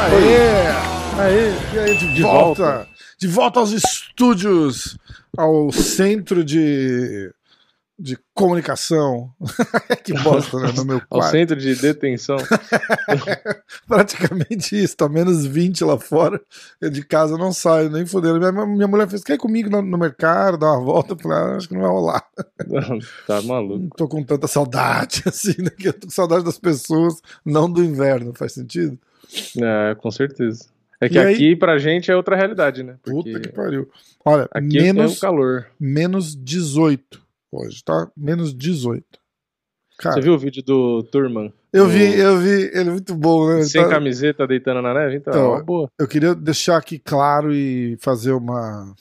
Aê! Aê! E aí, de, de volta. De volta aos estúdios, ao centro de, de comunicação. que bosta, né? No meu Ao quarto. centro de detenção. Praticamente isso, tá menos 20 lá fora. Eu de casa não saio, nem fodendo. Minha, minha mulher fez, quer ir comigo no, no mercado, dar uma volta? Eu falei, ah, acho que não vai rolar. tá maluco. Não tô com tanta saudade, assim, né? que Eu tô com saudade das pessoas, não do inverno, faz sentido? É, com certeza. É que E aí- aqui pra gente é outra realidade, né? Puta Porque que pariu. Olha, aqui é menos, o calor. menos 18 hoje, tá? Menos 18. Cara, Você viu o vídeo do Turman? eu vi, eu vi, ele é muito bom, né? Ele Sem tá- camiseta, deitando na neve? Então, Então, é uma boa. eu queria deixar aqui claro e fazer uma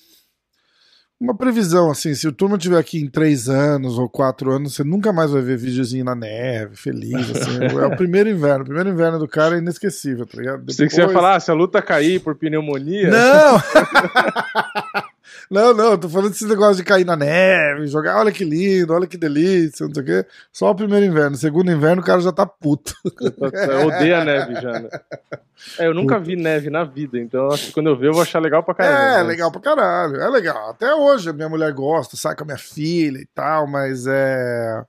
uma previsão assim, se o turma tiver aqui em três anos ou quatro anos, você nunca mais vai ver videozinho na neve, feliz, assim. é o primeiro inverno, o primeiro inverno do cara é inesquecível, tá ligado? Pensei que você ia Depois- falar, ah, se a luta cair por pneumonia. Não! não, não, tô falando desse negócio de cair na neve, jogar, olha que lindo, olha que delícia, não sei o quê. Só o primeiro inverno, segundo inverno o cara já tá puto. Eu odeio a neve já, né? É, eu nunca vi neve na vida, então acho que quando eu ver eu vou achar legal pra caramba. É, mas- legal pra caralho, é legal. Até hoje a minha mulher gosta, sai com a minha filha e tal, mas é.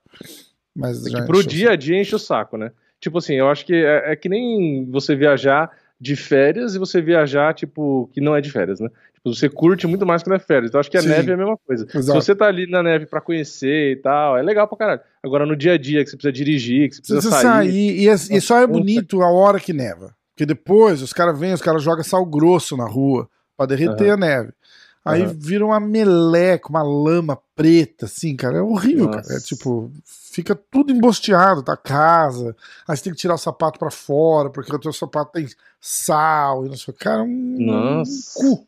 Mas É que pro dia a dia enche o saco, né? Tipo assim, eu acho que é, é que nem você viajar de férias e você viajar, tipo, que não é de férias, né? Tipo, você curte muito mais quando é férias. Então acho que a Sim. neve é a mesma coisa. Se Exato. você tá ali na neve pra conhecer e tal, é legal pra caralho. Agora no dia a dia, que você precisa dirigir, que você Você precisa precisa sair. sair, e, é- e só é bonito a hora que neva. Porque depois os caras vêm, os caras jogam sal grosso na rua pra derreter a neve. Aí Aham. vira uma meleca, uma lama preta, assim, cara. É horrível, Nossa. cara. É tipo, fica tudo embosteado, tá? Casa. Aí você tem que tirar o sapato pra fora, porque o teu sapato tem sal e não sei o que. Cara, é um Nossa. cu.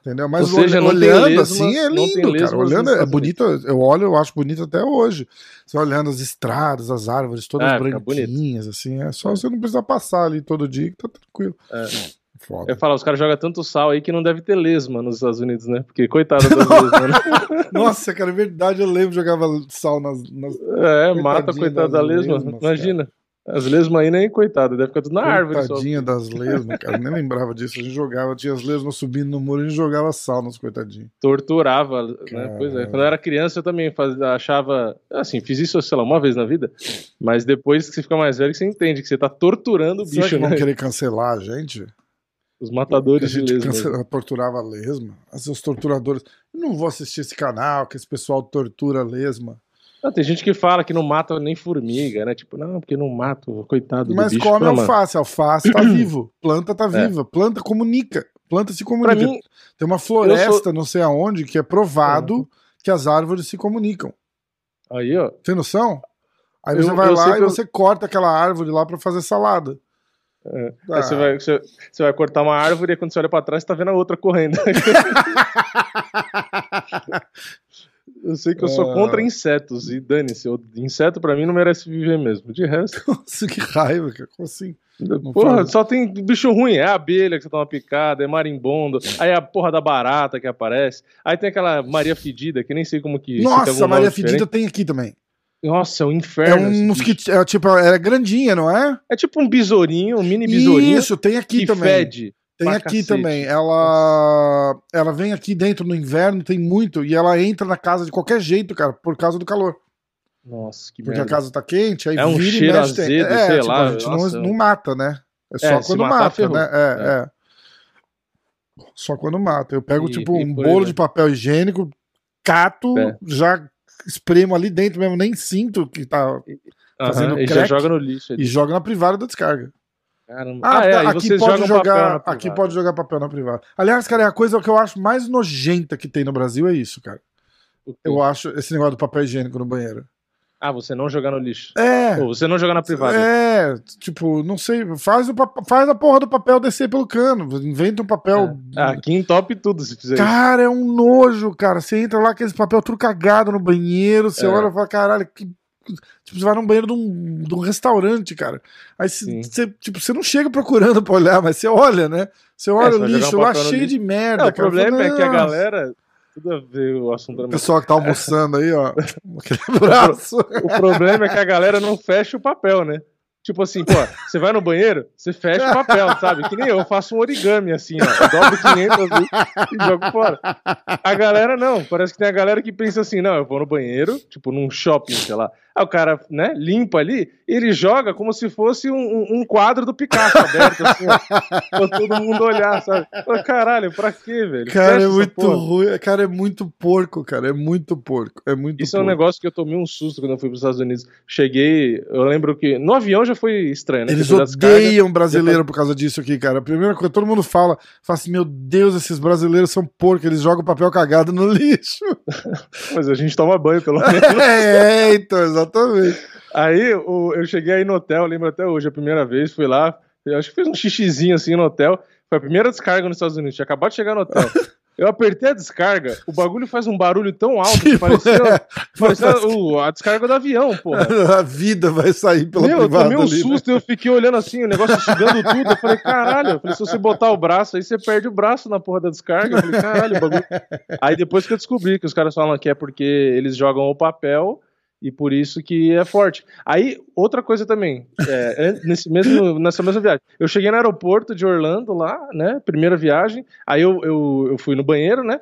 Entendeu? Mas Ou seja, olhando lesma- assim é lindo, cara. Olhando é Estados bonito. Eu olho, eu acho bonito até hoje. Você olhando as estradas, as árvores todas fica branquinhas, assim. É só você não precisar passar ali todo dia que tá tranquilo. É. Foda. Eu falo, os caras jogam tanto sal aí que não deve ter lesma nos Estados Unidos, né? Porque coitado das lesmas, né? Nossa, cara, é verdade. Eu lembro jogava sal nas. nas... É, mata coitado da lesma. lesmas, Imagina. As lesmas aí nem coitado, deve ficar tudo na árvore só. Coitadinha das lesmas, cara. Eu nem lembrava disso. A gente jogava, tinha as lesmas subindo no muro e a gente jogava sal nos coitadinhos. torturava, né? Caramba. Pois é. Quando eu era criança, eu também faz- achava. Assim, fiz isso, sei lá, uma vez na vida. Mas depois que você fica mais velho, que você entende que você tá torturando o Será bicho, que vão né? querer cancelar a gente? Os Que matadores de lesma. cancela- torturava a lesma. Os torturadores. Eu não vou assistir esse canal que esse pessoal tortura a lesma. Ah, tem gente que fala que não mata nem formiga, né? Tipo, não, porque não mata o coitado Mas do bicho. come Não, mano. alface. Alface tá vivo. Planta tá É. viva. Planta comunica. Planta se Pra comunica. mim, Tem uma floresta, sou- não sei aonde, que é provado Uhum. que as árvores se comunicam. aí, ó. Tem noção? Aí Eu- você vai eu lá e eu- você corta aquela árvore lá pra fazer salada. É. Ah. Aí você, vai, você, você vai cortar uma árvore e quando você olha pra trás, você tá vendo a outra correndo. eu sei que eu sou Ah. contra insetos e dane-se. Inseto pra mim não merece viver mesmo. De resto. Nossa, que raiva, cara. Como assim? Porra, só tem bicho ruim. É a abelha que você toma picada, é marimbondo. Aí a porra da barata que aparece. Aí tem aquela Maria Fedida, que nem sei como que. Nossa, Maria Fedida tem aqui também. Nossa, é um É inferno. esse um mosquito. É, tipo, é grandinha, não é? É tipo um besourinho, um mini besourinho. Isso, tem aqui que também. fede. Tem aqui cacete. também. Ela ela vem aqui dentro no inverno, tem muito, e ela entra na casa de qualquer jeito, cara, por causa do calor. Nossa, que Porque merda. a casa tá quente, aí É um vira e cheiro mexe, tem- azedo, é, sei tipo, lá, A gente não- nossa. não, mata, né? É só É, quando matar, mata, ferrou. né? É, É. é. Só quando mata. Eu pego, E- tipo, e um bolo de papel higiênico, cato, É. já espremo ali dentro mesmo, nem sinto que tá. Fazendo e já joga no lixo. E joga na privada da descarga. Caramba. Ah, Ah, é, aí aqui vocês pode jogar, papel na aqui privada. pode jogar papel na privada. Aliás, cara, é a coisa que eu acho mais nojenta que tem no Brasil é isso, cara. Eu acho esse negócio do papel higiênico no banheiro. Ah, você não jogar no lixo. É. Pô, você não jogar na privada. É, tipo, não sei, faz, o faz a porra do papel descer pelo cano, inventa um papel. Ah, aqui entope tudo se fizer isso. Cara, é um nojo, cara. Você entra lá, aquele papel tudo cagado no banheiro, você É. olha e fala, caralho, que. Tipo, você vai num banheiro de um, de um restaurante, cara. Aí você, tipo, você não chega procurando pra olhar, mas você olha, né? Você olha você o lixo lá no cheio de merda. Não, o problema falo, é que a galera. Tudo a ver o assunto O pessoal que tá almoçando aí, ó. Aquele braço. O problema é que a galera não fecha o papel, né? Tipo assim, pô, você vai no banheiro, você fecha o papel, sabe? Que nem eu, eu faço um origami assim, ó. Dobro 500 vezes e jogo fora. A galera não, parece que tem a galera que pensa assim, não, eu vou no banheiro, tipo num shopping, sei lá. Aí o cara, né, limpa ali, ele joga como se fosse um, um- um quadro do Picasso aberto, assim, ó. Pra todo mundo olhar, sabe? Pô, caralho, pra quê, velho? Cara, Fecha é muito ruim. Cara, é muito porco, cara. É muito porco. É muito Isso é um porco. negócio que eu tomei um susto quando eu fui para os Estados Unidos. Cheguei, eu lembro que no avião já foi estranho, né? Eles cargas- odeiam brasileiro por causa disso aqui, cara. A primeira coisa, todo mundo fala, fala assim, meu Deus, esses brasileiros são porcos, eles jogam papel cagado no lixo. Mas a gente toma banho, pelo menos. é, então, exatamente. aí o- eu cheguei aí no hotel, lembro até hoje, a primeira vez, fui lá, acho que fiz um xixizinho assim no hotel. Foi a primeira descarga nos Estados Unidos, tinha acabado de chegar no hotel. Eu apertei a descarga, o bagulho faz um barulho tão alto que Tipo, parecia, é. o- a descarga do avião, porra. A vida vai sair pela Meu, eu privada tomei um ali, né? susto, eu fiquei olhando assim, o negócio sugando tudo. Eu falei, caralho, eu falei, se você botar o braço aí, você perde o braço na porra da descarga. Eu falei, caralho, o bagulho. Aí depois que eu descobri que os caras falam que é porque eles jogam o papel e por isso que é forte. Aí, outra coisa também, é, an- nesse mesmo, nessa mesma viagem, eu cheguei no aeroporto de Orlando lá, né, primeira viagem, aí eu, eu, eu fui no banheiro, né,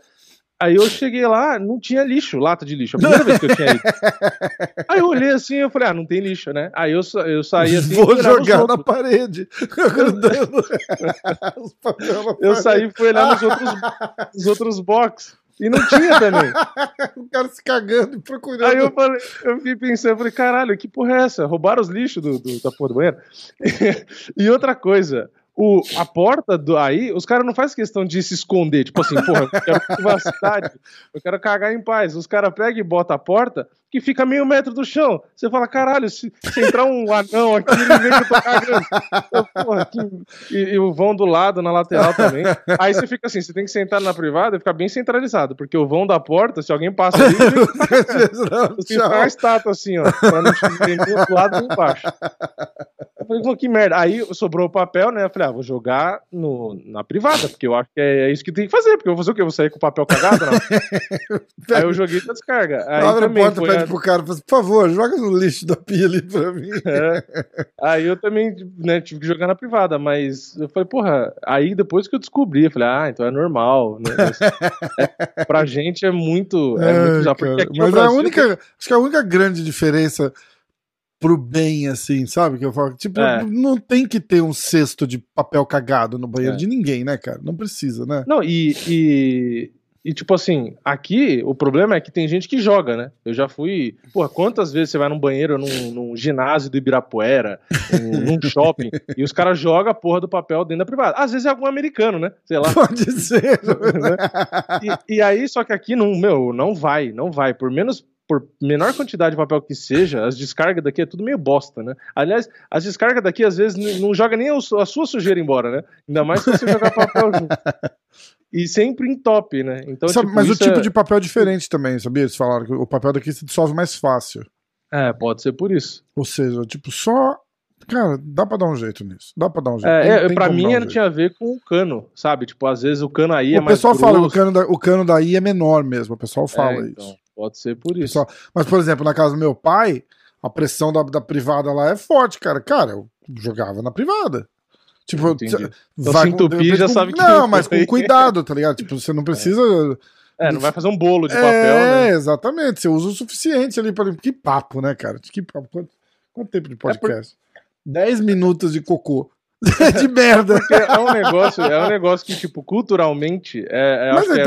Aí eu cheguei lá, não tinha lixo, lata de lixo. A primeira vez que eu tinha ido. Aí eu olhei assim, eu falei, ah, não tem lixo, né? Aí eu, eu saí assim. Vou jogar na parede. Eu saí e fui olhar nos outros, nos outros box. E não tinha também. O cara se cagando e procurando. Aí eu falei, eu fiquei pensando, eu falei, caralho, que porra é essa? Roubaram os lixos do, do- da porra do banheiro. e outra coisa, o, a porta do aí, os caras não fazem questão de se esconder, tipo assim, porra, eu quero privacidade, eu quero cagar em paz. Os caras pegam e botam a porta que fica meio metro do chão. Você fala, caralho, se, se entrar um anão aqui, ele vê que eu tô cagando. Eu, porra, que- E, e o vão do lado, na lateral também. Aí você fica assim, você tem que sentar na privada e ficar bem centralizado, porque o vão da porta, se alguém passa ali, você ficar uma estátua assim, ó, pra não te do lado nem embaixo. Falei, pô, que merda. Aí sobrou o papel, né? Eu falei, ah, vou jogar no, na privada, porque eu acho que é, é isso que tem que fazer, porque eu vou fazer o quê? Eu vou sair com o papel cagado? Não. aí eu joguei na descarga. Aí Abre a porta, pede a- pro cara, assim, por favor, joga no lixo da pia ali pra mim. É. Aí eu também, né, tive que jogar na privada, mas eu falei, porra, aí depois que eu descobri, eu falei, ah, então é normal, né? É, pra gente é muito, é muito Ai, já, porque Mas a Brasil única, acho que a única grande diferença pro bem, assim, sabe? Que eu falo, tipo, É. não tem que ter um cesto de papel cagado no banheiro É. de ninguém, né, cara? Não precisa, né? Não, e, e, e, tipo assim, aqui o problema é que tem gente que joga, né? Eu já fui. Porra, quantas vezes você vai num banheiro, num, num ginásio do Ibirapuera, num, num shopping, e os caras jogam a porra do papel dentro da privada? Às vezes é algum americano, né? Sei lá. Pode ser. E, e aí, só que aqui não, meu, não vai, não vai. Por menos. Por menor quantidade de papel que seja, as descargas daqui é tudo meio bosta, né? Aliás, as descargas daqui às vezes não joga nem o a sua sujeira embora, né? Ainda mais se você jogar papel junto. E sempre entope, né? Então, Sabe, tipo, mas o tipo é- de papel é diferente também, sabia? Eles falaram que o papel daqui se dissolve mais fácil. É, pode ser por isso. Ou seja, tipo, só. Cara, dá pra dar um jeito nisso. Dá pra dar um jeito. É, Tem- é, pra mim um tinha a ver com o cano, sabe? Tipo, às vezes o cano aí é O mais pessoal fala o cano, da, o cano daí é menor mesmo. O pessoal fala É, isso. Pode ser por isso. pessoal- Mas, por exemplo, na casa do meu pai, a pressão da, da privada lá é forte, cara. Cara, eu jogava na privada. Tipo, Entendi. Então, vai se entupir, com- já com- sabe que Não, mas com cuidado, tá ligado? Tipo, você não precisa. É, não vai fazer um bolo de é, papel, né? exatamente. Você usa o suficiente ali para. Que papo, né, cara? Que papo. Quanto, quanto tempo de podcast? 10 minutos de cocô. de merda. Porque é um negócio, é um negócio que, tipo, culturalmente, é, é, Mas é que é-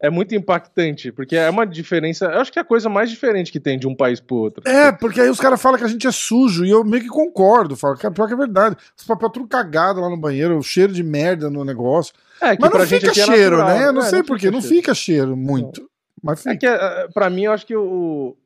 é é muito impactante, porque é uma diferença. Eu acho que é a coisa mais diferente que tem de um país pro outro. É, porque aí os caras falam que a gente é sujo, e eu meio que concordo. Falo, cara, pior que é verdade. Os papel tudo cagado lá no banheiro, o cheiro de merda no negócio. É, que Mas pra não gente fica é cheiro, natural, né? Eu não É, sei porquê, não fica cheiro muito. Mas É fica. que, eh, pra mim, eu acho que o,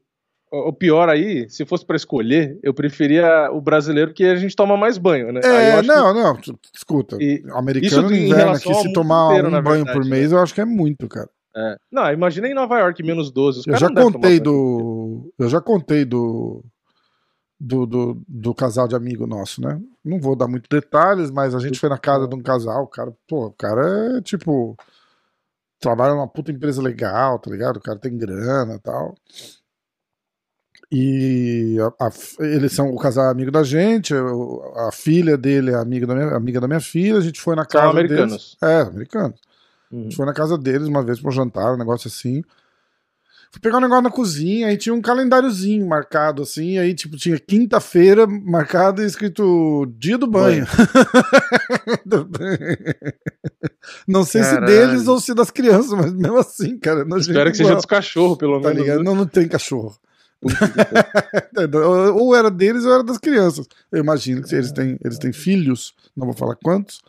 o pior aí, se fosse pra escolher, eu preferia o brasileiro que a gente toma mais banho, né? É, acho que- não, não, escuta. E americano isso inverno aqui, se tomar inteiro, um banho verdade, por mês, eu acho que é muito, cara. É. Não, imagina em Nova York, menos 12. Os Eu já contei do. Eu já contei do, do, do. do casal de amigo nosso, né? Não vou dar muitos detalhes, mas a gente foi na casa de um casal. O cara, pô, o cara é tipo. Trabalha numa puta empresa legal, tá ligado? O cara tem grana e tal. E a- a eles são o casal é amigo da gente, eu- a filha dele é amiga da minha, amiga da minha filha, a gente foi na São casa americanos. deles. É, americanos. A Uhum. gente foi na casa deles uma vez pra um jantar, um negócio assim. Fui pegar um negócio na cozinha, aí tinha um calendáriozinho marcado assim, aí tipo tinha quinta-feira marcado e escrito dia do banho. não sei Caralho. se deles ou se das crianças, mas mesmo assim, cara, nojento Espero que seja dos cachorros, pelo Tá menos. ligado? né? Não, não tem cachorro. ou ou era deles ou era das crianças. Eu imagino que eles têm, eles têm filhos, não vou falar quantos,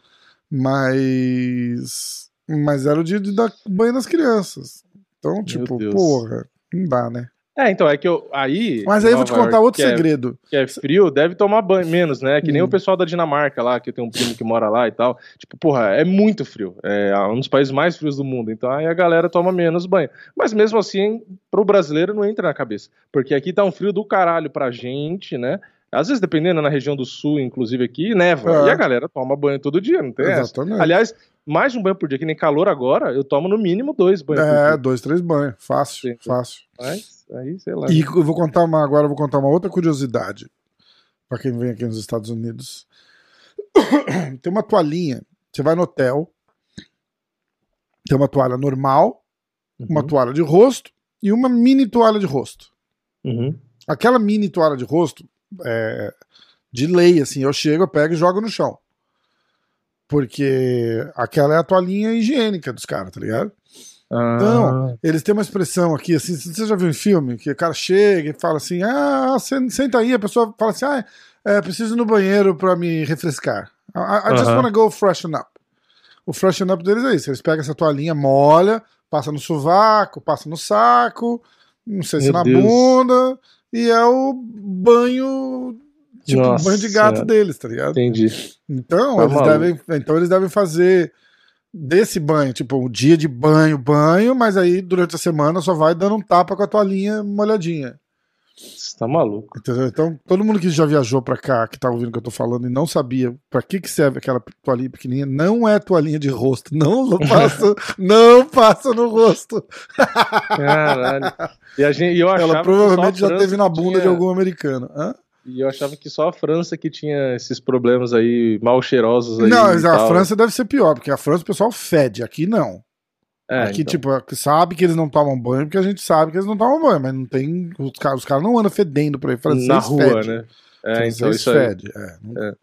mas mas era o dia de dar banho nas crianças. Então, tipo, porra, não dá, né? É, então, é que eu. Aí. Mas aí eu vou te Nova contar York, outro que é- segredo. que é frio, deve tomar banho menos, né? Que nem Hum. o pessoal da Dinamarca lá, que eu tenho um primo que mora lá e tal. Tipo, porra, é muito frio. É um dos países mais frios do mundo. Então aí a galera toma menos banho. Mas mesmo assim, pro brasileiro não entra na cabeça. Porque aqui tá um frio do caralho pra gente, né? Às vezes, dependendo na região do sul, inclusive aqui, neva. É. E a galera toma banho todo dia, não tem essa. Exatamente. Aliás, mais de um banho por dia, que nem calor agora, eu tomo no mínimo dois banhos por É, dois, três banhos. Fácil, Sim. fácil. Mas aí, sei lá. E eu vou contar uma, agora eu vou contar uma outra curiosidade para quem vem aqui nos Estados Unidos. Tem uma toalhinha. Você vai no hotel, tem uma toalha normal, uma Uhum, toalha de rosto e uma mini toalha de rosto. uhum. Aquela mini toalha de rosto, é, de lei, assim, eu chego, eu pego e jogo no chão. Porque aquela é a toalhinha higiênica dos caras, tá ligado? Ah, Então, eles têm uma expressão aqui, assim, você já viu em filme, que o cara chega e fala assim, ah, sen- senta aí, a pessoa fala assim, ah, é, preciso ir no banheiro pra me refrescar. I, I just wanna go freshen up. O freshen up deles é isso, eles pegam essa toalhinha, molha, passa no sovaco, passa no saco, não sei se Meu na Deus. bunda, e é o banho, tipo, Nossa banho de gato Senhora. deles, tá ligado? entendi. Então, Tá eles maluco. devem, então eles devem fazer desse banho, tipo, um dia de banho, banho, mas aí durante a semana só vai dando um tapa com a toalhinha molhadinha. Você tá maluco. Entendeu? Então, todo mundo que já viajou pra cá, que tá ouvindo o que eu tô falando e não sabia pra que que serve aquela toalhinha pequenininha, não é toalhinha de rosto. Não passa, não passa no rosto. Caralho. E, a gente, e eu achava Ela provavelmente já teve na bunda tinha- de algum americano. Hã? E eu achava que só a França que tinha esses problemas aí mal cheirosos aí. Não, mas a. França deve ser pior, porque a França o pessoal fede, aqui não. É, Aqui, então. tipo, sabe que eles não tomam banho, porque a gente sabe que eles não tomam banho, mas não tem. Os caras os caras não andam fedendo por aí. Francês na rua, fede. né? É, Francês então isso aí. fede. É. não-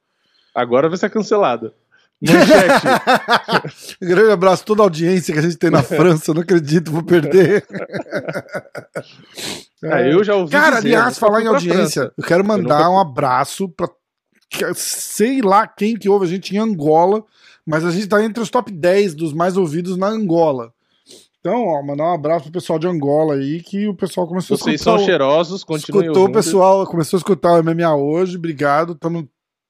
Agora vai ser cancelado. Manchete. Grande abraço a toda a audiência que a gente tem na França, eu não acredito, vou perder. É, eu já ouvi Cara, dizer, aliás, falar em audiência, França. eu quero mandar nunca- um abraço pra que- sei lá quem que ouve a gente em Angola, mas a gente tá entre os top 10 dos mais ouvidos na Angola. Então, ó, mandar um abraço pro pessoal de Angola aí, que o pessoal começou a Vocês escutar. são o- cheirosos, continuem Escutou o ouvindo. pessoal, começou a escutar o MMA hoje, obrigado. Estamos no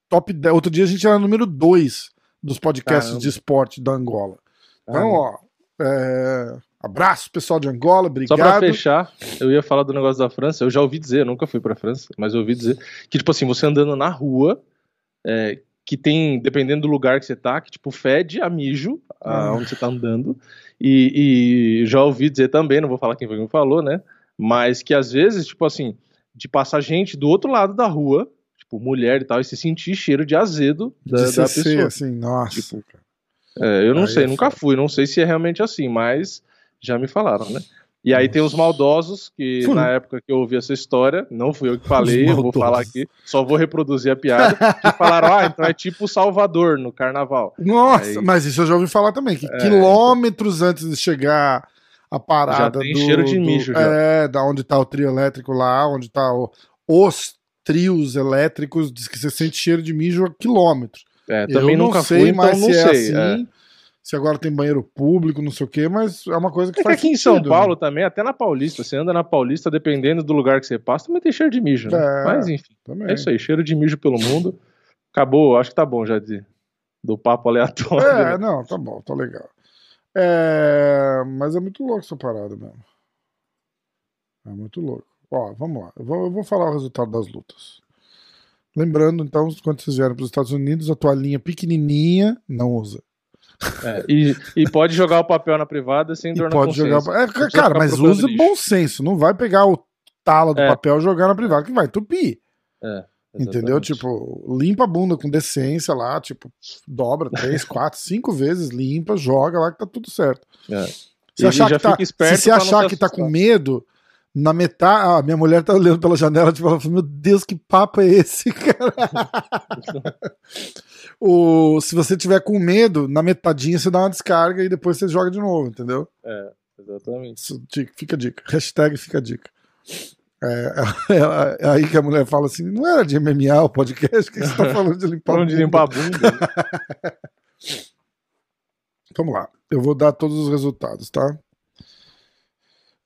top 10. Outro dia a gente era número 2 dos podcasts Caramba. de esporte da Angola. Então, Caramba. ó, é, abraço pessoal de Angola, Só obrigado. pra fechar, eu ia falar do negócio da França. Eu já ouvi dizer, eu nunca fui pra França, mas eu ouvi dizer que, tipo assim, você andando na rua, é, que tem, dependendo do lugar que você tá, que, tipo, fede a mijo, a- Ah. onde você tá andando. E, e já ouvi dizer também, não vou falar quem foi que me falou, né? Mas que às vezes, tipo assim, de passar gente do outro lado da rua, tipo, mulher e tal, e se sentir cheiro de azedo da, de da CC, pessoa. assim, nossa. Tipo, É, eu não Aí sei, é nunca fui, não sei se é realmente assim, mas já me falaram, né? E aí tem os maldosos, que na época que eu ouvi essa história, não fui eu que falei, eu vou falar aqui, só vou reproduzir a piada, que falaram, ah, então é tipo Salvador no carnaval. Nossa, Aí- mas isso eu já ouvi falar também, que É, quilômetros antes de chegar a parada tem do, cheiro de do- mijo, já. É, da onde tá o trio elétrico lá, onde tá o- os trios elétricos, diz que você sente cheiro de mijo a quilômetros. É, também Eu não nunca sei fui, então mais não é sei. é. Se agora tem banheiro público, não sei o quê, mas é uma coisa que É que faz aqui em São sentido, Paulo né? também, até na Paulista, você anda na Paulista, dependendo do lugar que você passa, também tem cheiro de mijo, né? É. Mas enfim, Também. é isso aí, cheiro de mijo pelo mundo. Acabou, acho que tá bom já de, do papo aleatório. É, né? não, tá bom, tá legal. É, mas é muito louco essa parada mesmo. É muito louco. Ó, vamos lá. Eu vou, eu vou falar o resultado das lutas. Lembrando, então, quando vocês vierem para os Estados Unidos, a toalhinha pequenininha não usa. É, e, e pode jogar o papel na privada sem E dor na pode jogar. É, cara, mas use bom senso. Não vai pegar o tala do É. papel e jogar na privada, que vai entupir. É, Entendeu? Tipo, limpa a bunda com decência lá, tipo, dobra três, quatro, cinco vezes, limpa, joga lá que tá tudo certo. É. Se, E achar que tá, se você achar que tá com medo, na metade. Ah, minha mulher tá olhando pela janela, tipo, ela fala, meu Deus, que papo é esse, cara? o, se você tiver com medo, na metadinha você dá uma descarga e depois você joga de novo, entendeu? É, exatamente. Isso, fica a dica. Hashtag fica a dica. É, é- é aí que a mulher fala assim: não era de MMA o podcast, o que você tá falando de limpar Falando a de bunda?" limpar a bunda. Vamos lá, eu vou dar todos os resultados, tá?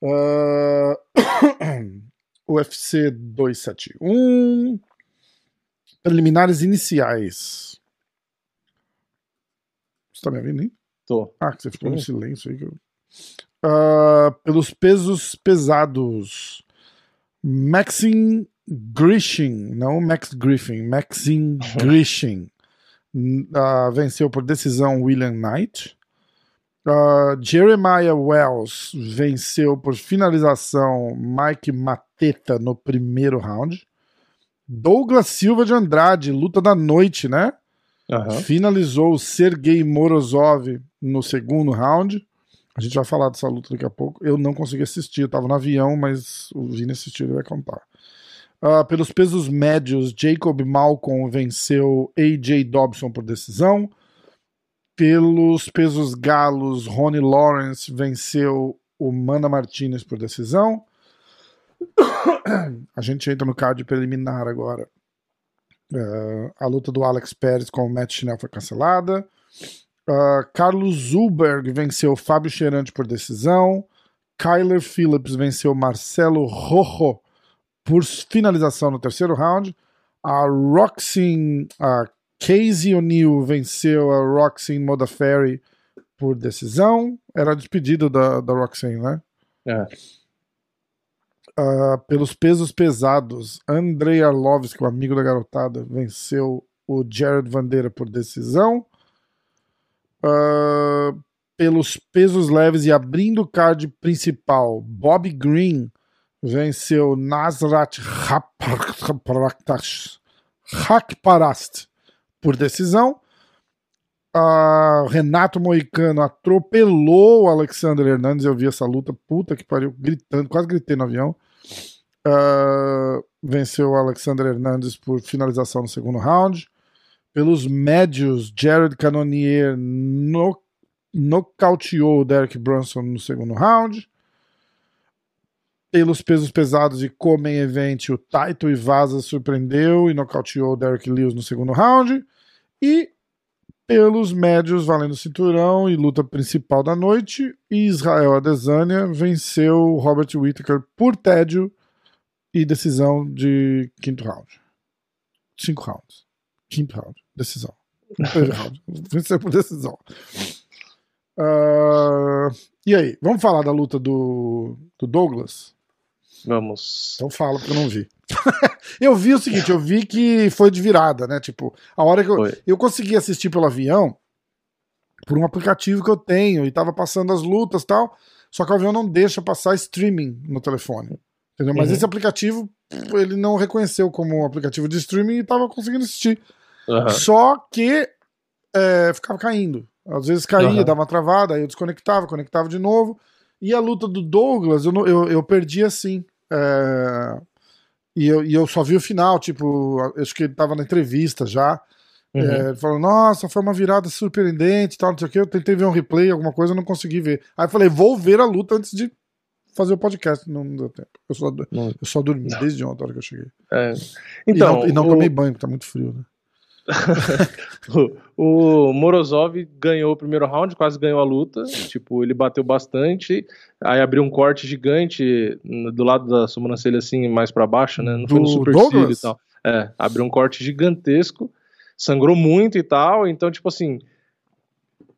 Ah, UFC 271. Preliminares iniciais. Tá me ouvindo, hein? Tô. Ah, que você ficou no silêncio aí. Que eu... Ah, pelos pesos pesados. Maxine Grishin, não Max Griffin, Maxine Grishin n- ah, venceu por decisão William Knight. Ah, Jeremiah Wells venceu por finalização Mike Mateta no primeiro round. Douglas Silva de Andrade, luta da noite, né? Aham. Finalizou o Sergei Morozov no segundo round. A gente vai falar dessa luta daqui a pouco. Eu não consegui assistir, eu tava no avião, mas o Vini assistiu e vai contar. Ah, pelos pesos médios, Jacob Malcolm venceu AJ Dobson por decisão. Pelos pesos galos, Ronnie Lawrence venceu o Mana Martinez por decisão. A gente entra no card preliminar agora. Uh, a luta do Alex Pérez com o Matt Schnell foi cancelada. Uh, Carlos Zulberg venceu Fábio Cheirante por decisão. Kyler Phillips venceu Marcelo Rojo por finalização no terceiro round. A Roxin, a Casey O'Neill venceu a Roxin Modafferi por decisão. Era despedida da, da Roxin, né? É. Ah, pelos pesos pesados, Andrei Arlovski, o amigo da garotada, venceu o Jared Vandeira por decisão. Ah, pelos pesos leves e abrindo o card principal, Bob Green venceu Nasrat Hakparast por decisão. Ah, Renato Moicano atropelou o Alexander Hernandes. Eu vi essa luta, puta que pariu, gritando, quase gritei no avião. Ah, venceu o Alexander Hernandes por finalização no segundo round. Pelos médios, Jared Cannonier no, nocauteou o Derek Brunson no segundo round. Pelos pesos pesados e co-main event, o Taito Ivaza surpreendeu e nocauteou o Derek Lewis no segundo round. E pelos médios, valendo cinturão e luta principal da noite, Israel Adesanya venceu Robert Whittaker por tédio e decisão de quinto round. Cinco rounds. Quinto round. Decisão. Round. Venceu por decisão. Ah, e aí, vamos falar da luta do, do Douglas? Vamos. Então fala, porque eu não vi. eu vi o seguinte, eu vi que foi de virada, né? Tipo, a hora que eu, Foi. eu consegui assistir pelo avião por um aplicativo que eu tenho e tava passando as lutas e tal, só que o avião não deixa passar streaming no telefone. Entendeu? Mas Uhum. esse aplicativo, ele não reconheceu como um aplicativo de streaming e tava conseguindo assistir. Aham. Só que é, ficava caindo. Às vezes caía, Aham. dava uma travada, aí eu desconectava, conectava de novo. E a luta do Douglas, eu, eu, eu perdi assim. É, e, eu, e eu só vi o final, tipo, acho que ele tava na entrevista já. Uhum. É, ele falou, nossa, foi uma virada surpreendente, tal, não sei o que. Eu tentei ver um replay, alguma coisa, não consegui ver. Aí eu falei, vou ver a luta antes de fazer o podcast. Não, não deu tempo. Eu só, Não. eu só dormi desde ontem, a hora que eu cheguei. É. E Então, não, e não o- tomei banho, porque tá muito frio, né? o, o Morozov ganhou o primeiro round, quase ganhou a luta. Tipo, ele bateu bastante. Aí abriu um corte gigante do lado da sobrancelha, assim, mais pra baixo, né? Não foi no Do supercílio e tal. É, abriu um corte gigantesco. Sangrou muito e tal. Então, tipo assim.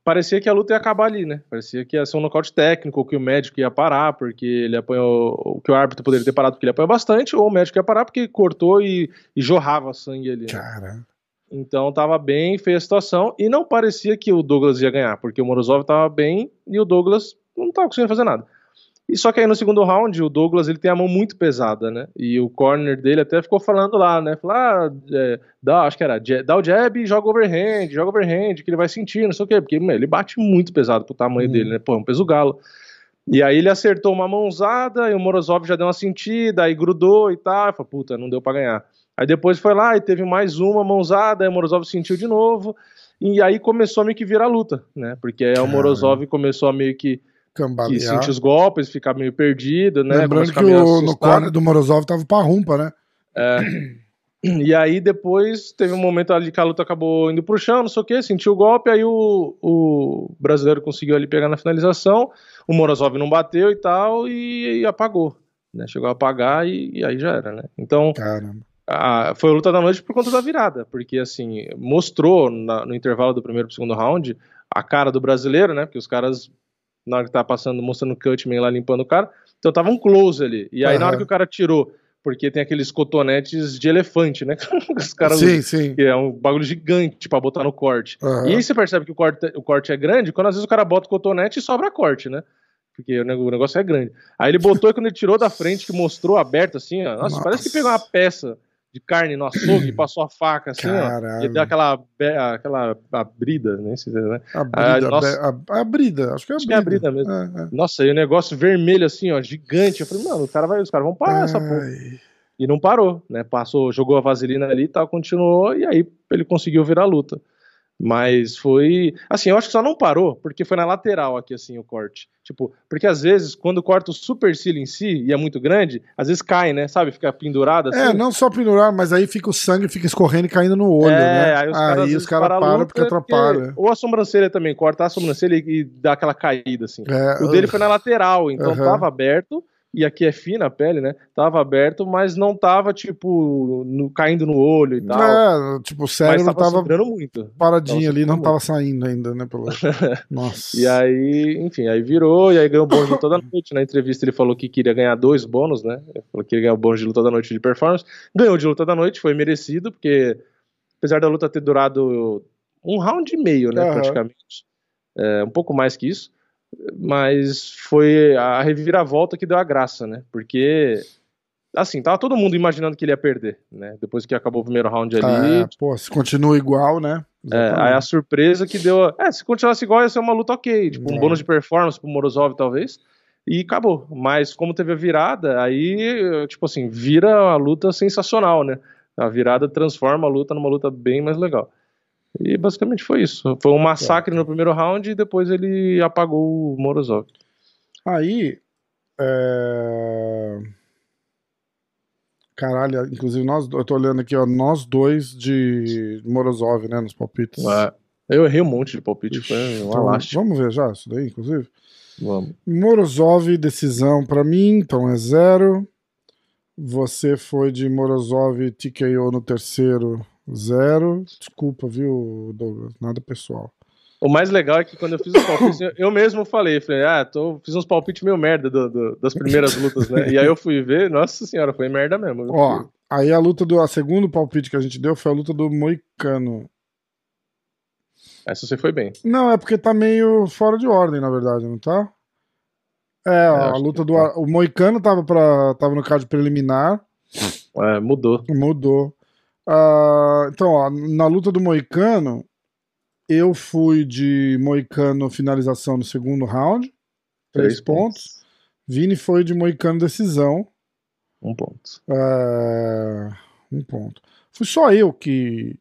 Parecia que a luta ia acabar ali, né? Parecia que ia ser um nocaute técnico, que o médico ia parar, porque ele apanhou. Ou que o árbitro poderia ter parado porque ele apanhou bastante, ou o médico ia parar porque cortou e, e jorrava sangue ali. né? Cara. Então tava bem feia a situação e não parecia que o Douglas ia ganhar, porque o Morozov tava bem e o Douglas não tava conseguindo fazer nada. E só que aí no segundo round o Douglas ele tem a mão muito pesada, né? E o corner dele até ficou falando lá, né? Falou, ah, é, dá, acho que era, dá o jab e joga overhand, joga overhand, que ele vai sentir, não sei o quê, porque meu, ele bate muito pesado pro tamanho Hum. dele, né? Pô, é um peso galo. E aí ele acertou uma mãozada e o Morozov já deu uma sentida, aí grudou e tal. Eu falei, puta, não deu pra ganhar. Aí depois foi lá e teve mais uma mãozada, aí o Morozov sentiu de novo. E aí começou a meio que virar luta, né? Porque aí o. Morozov começou a meio que, que sentir os golpes, ficar meio perdido, né? Lembrando que o, no corner do Morozov tava pra rumpa, né? E aí depois teve um momento ali que a luta acabou indo pro chão, não sei o que, sentiu o golpe, aí o, o brasileiro conseguiu ali pegar na finalização, o Morozov não bateu e tal, e, e apagou. Né? Chegou a apagar e, e aí já era, né? Então Caramba. A- foi a luta da noite por conta da virada, porque assim, mostrou na- no intervalo do primeiro pro segundo round a cara do brasileiro, né? Porque os caras, na hora que tava passando, mostrando o Cutman lá limpando o cara, então tava um close ali. E aí na hora que o cara tirou, porque tem aqueles cotonetes de elefante, né? que os caras sim, sim. que é um bagulho gigante pra botar no corte. Aham. E aí você percebe que o corte, o corte é grande quando às vezes o cara bota o cotonete e sobra corte, né? Porque o negócio é grande. Aí ele botou e quando ele tirou da frente, que mostrou aberto assim, ó. Nossa, Nossa. parece que pegou uma peça de carne no açougue passou a faca assim, ó. Caralho. E deu aquela, aquela abrida, né? se- né? A brida, Ah, nossa. a, a brida, acho que é a Acho que é a brida. brida mesmo. É, é. Nossa, e o negócio vermelho assim, ó, gigante. Eu falei, mano, o cara vai, os caras vão parar essa porra. Ai. E não parou, né? Passou, jogou a vaselina ali e tal, continuou, e aí ele conseguiu virar a luta. Mas foi. Assim, eu acho que só não parou, porque foi na lateral aqui, assim, o corte. Tipo, porque às vezes, quando corta o supercílio em si e é muito grande, às vezes cai, né? Sabe? Fica pendurado assim. É, não só pendurar, mas aí fica o sangue fica escorrendo e caindo no olho, É, né? aí os caras, caras param a param luta porque atrapalha. Ou a sobrancelha também, cortar a sobrancelha e, dar aquela caída, assim. É, O dele foi na lateral, então Aham. tava aberto, e aqui é fina a pele, né? Tava aberto, mas não tava, tipo, no- caindo no olho e tal. É, tipo, o mas cérebro tava, tava sangrando muito. paradinho tava ali, não sangrando tava saindo ainda, né? Pelo... Nossa. E aí, enfim, aí virou, e aí ganhou o bônus de luta da noite. Na entrevista ele falou que queria ganhar dois bônus, né? Ele falou que queria ganhar o bônus de luta da noite de performance. Ganhou de luta da noite, foi merecido, porque apesar da luta ter durado um round e meio, né, Aham. praticamente. É, um pouco mais que isso. Mas foi a reviravolta que deu a graça, né? Porque, assim, tava todo mundo imaginando que ele ia perder, né? Depois que acabou o primeiro round ali, É, pô, se continua igual, né? é, aí a surpresa que deu. É, se continuasse igual, ia ser uma luta ok. Tipo, um É. bônus de performance pro Morozov, talvez. E acabou. Mas como teve a virada, aí, tipo assim, vira a luta sensacional, né? A virada transforma a luta numa luta bem mais legal. E basicamente foi isso. Foi um massacre no primeiro round e depois ele apagou o Morozov. Aí. É... Caralho, inclusive nós, eu tô olhando aqui, ó, nós dois de Morozov, né, nos palpites. É, Eu errei um monte de palpite, foi um Então, vamos ver já isso daí, inclusive. Vamos. Morozov, decisão pra mim, então é zero. Você foi de Morozov TKO no terceiro, zero. Desculpa, viu, Douglas? Nada pessoal. O mais legal é que quando eu fiz os palpites, eu- mesmo falei, falei, ah, tô, fiz uns palpites meio merda do- do- das primeiras lutas, né? E aí eu fui ver, nossa senhora, foi merda mesmo. Ó, aí a luta do. A segundo palpite que a gente deu foi a luta do Moicano. Essa você foi bem. Não, é porque tá meio fora de ordem, na verdade, não tá? É, ó, a acho luta do. tá. O Moicano tava, pra, tava no card preliminar, É, mudou. mudou. Ah, então, ó, na luta do Moicano, eu fui de Moicano finalização no segundo round, três, Três pontos. Vini foi de Moicano decisão, Um ponto. é, um ponto. Fui só eu que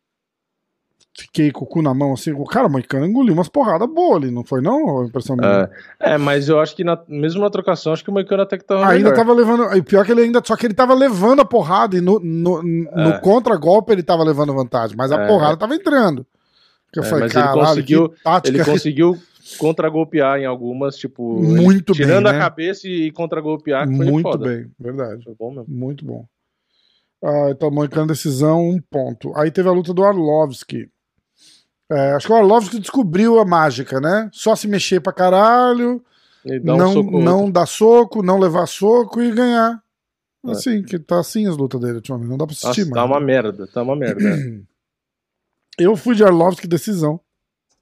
fiquei com o cu na mão assim. O cara, o Moicano engoliu umas porradas boas ali, não foi não? A impressão minha. É, é, mas eu acho que na- mesmo na trocação, acho que o Moicano até que tava Ainda melhor. tava levando. E pior que ele ainda. Só que ele tava levando a porrada e no, no, no É. contra-golpe ele tava levando vantagem. Mas a É. porrada tava entrando. Eu É, falei, mas ele conseguiu-. Ele conseguiu contra-golpear em algumas, tipo. ele- Muito bem, Tirando né? a cabeça e contra-golpear, Muito foda. bem, verdade. Foi bom mesmo. Muito bom. Ah, então, Moicano decisão, um ponto. Aí teve a luta do Arlovski. É, acho que o Arlovski descobriu a mágica, né? Só se mexer pra caralho, dá um não, não dar soco, não levar soco e ganhar. É. Assim, que tá assim as lutas dele ultimamente. Não dá pra assistir, Nossa, mano. tá uma merda, tá uma merda. é. Eu fui de Arlovski decisão.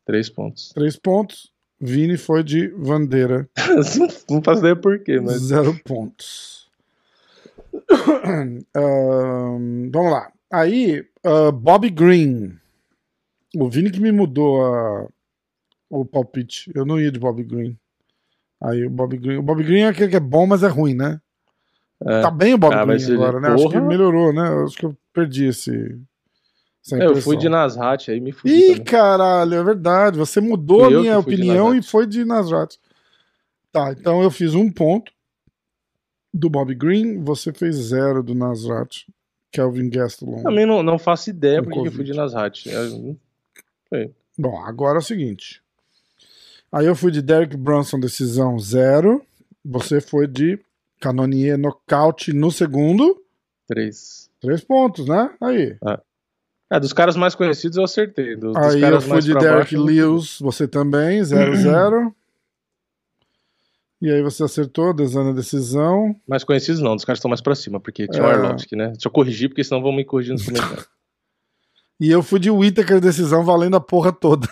Três pontos. Três pontos. Vini foi de Vandeira. não faço ideia por quê, mas. Zero pontos. Ahn, vamos lá. Aí, ah, Bob Green. O Vini que me mudou a- o palpite. Eu não ia de Bob Green. Aí o Bob Green. O Bob Green é aquele que é bom, mas é ruim, né? É. Tá bem o Bob Ah, Green agora, né? Acho que porra. melhorou, né? Acho que eu perdi esse. É, eu fui de Nasrat, aí me fudi Ih, também. caralho, é verdade. Você mudou Fui a minha fui opinião e foi de Nasrat. Tá, então eu fiz um ponto do Bob Green, você fez zero do Nasrat. Kelvin Gastelum. Também não, não faço ideia porque que eu fui de Nasrat. Eu- Bom, agora é o seguinte. Aí eu fui de Derek Brunson, decisão zero. Você foi de Canonier nocaute no segundo. Três. Três pontos, né? Aí. É, dos caras mais conhecidos eu acertei. Dos, dos Aí eu fui de Derek baixo, Lewis, você também, 0-0. e aí você acertou, desando a decisão. Mais conhecidos não, dos caras que estão mais pra cima, porque tinha o É. Arlovski, né? Deixa eu corrigir, porque senão vão me corrigir nos comentários. E eu fui de Whittaker decisão valendo a porra toda.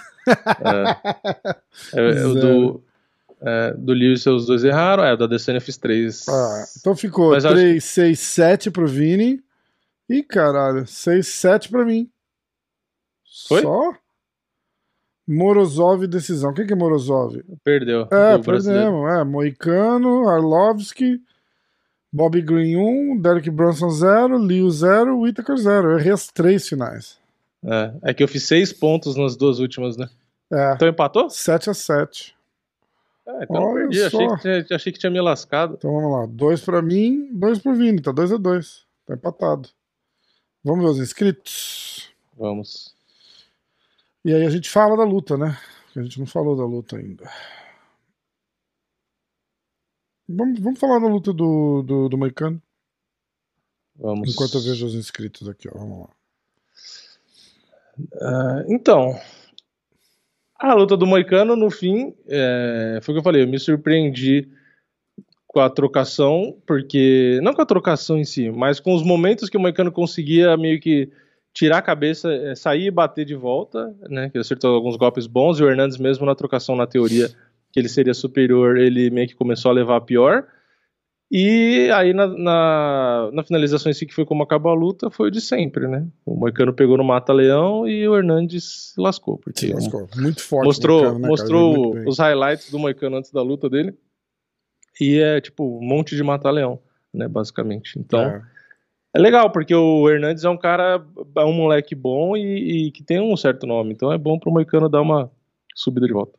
É, é, o Zero. do, é, do Lewis os dois erraram, é, o da Adesanya eu fiz três. Ah, então ficou Mas acho 3, 6, 7 pro Vini. Ih, caralho, 6, 7 pra mim. Foi? Só? Morozov decisão. Quem que é Morozov? Perdeu. É, perdemos. É, Moicano, Arlovski, Bobby Green 1, Derek Brunson 0, Liu 0, Whittaker 0. Eu errei as três finais. É, é que eu fiz seis pontos nas duas últimas, né? É, Então empatou? 7 a 7. É, então eu Olha perdi. Achei que, tinha, achei que tinha me lascado. Então vamos lá. 2 pra mim, 2 pro Vini. Tá 2 a 2. Tá empatado. Vamos ver os inscritos. Vamos. E aí a gente fala da luta, né? Porque a gente não falou da luta ainda. Vamos, vamos falar da luta do, do, do Moicano, Vamos. enquanto eu vejo os inscritos aqui, ó. Vamos lá. Ah, então, a luta do Moicano, no fim, é, foi o que eu falei, eu me surpreendi com a trocação, porque, não com a trocação em si, mas com os momentos que o Moicano conseguia meio que tirar a cabeça, é, sair e bater de volta, né, que acertou alguns golpes bons, e o Hernandes mesmo na trocação, na teoria, que ele seria superior, ele meio que começou a levar a pior, e aí na, na, na finalização em si, que foi como acabou a luta, foi o de sempre, né? O Moicano pegou no mata-leão e o Hernandes se lascou, porque Se lascou. Muito forte. mostrou, Moicano, né, mostrou bem. os highlights do Moicano antes da luta dele. E é tipo um monte de mata-leão, né? Basicamente. Então é. É. legal, porque o Hernandes é um cara, é um moleque bom e, e que tem um certo nome. Então é bom pro Moicano dar uma subida de volta.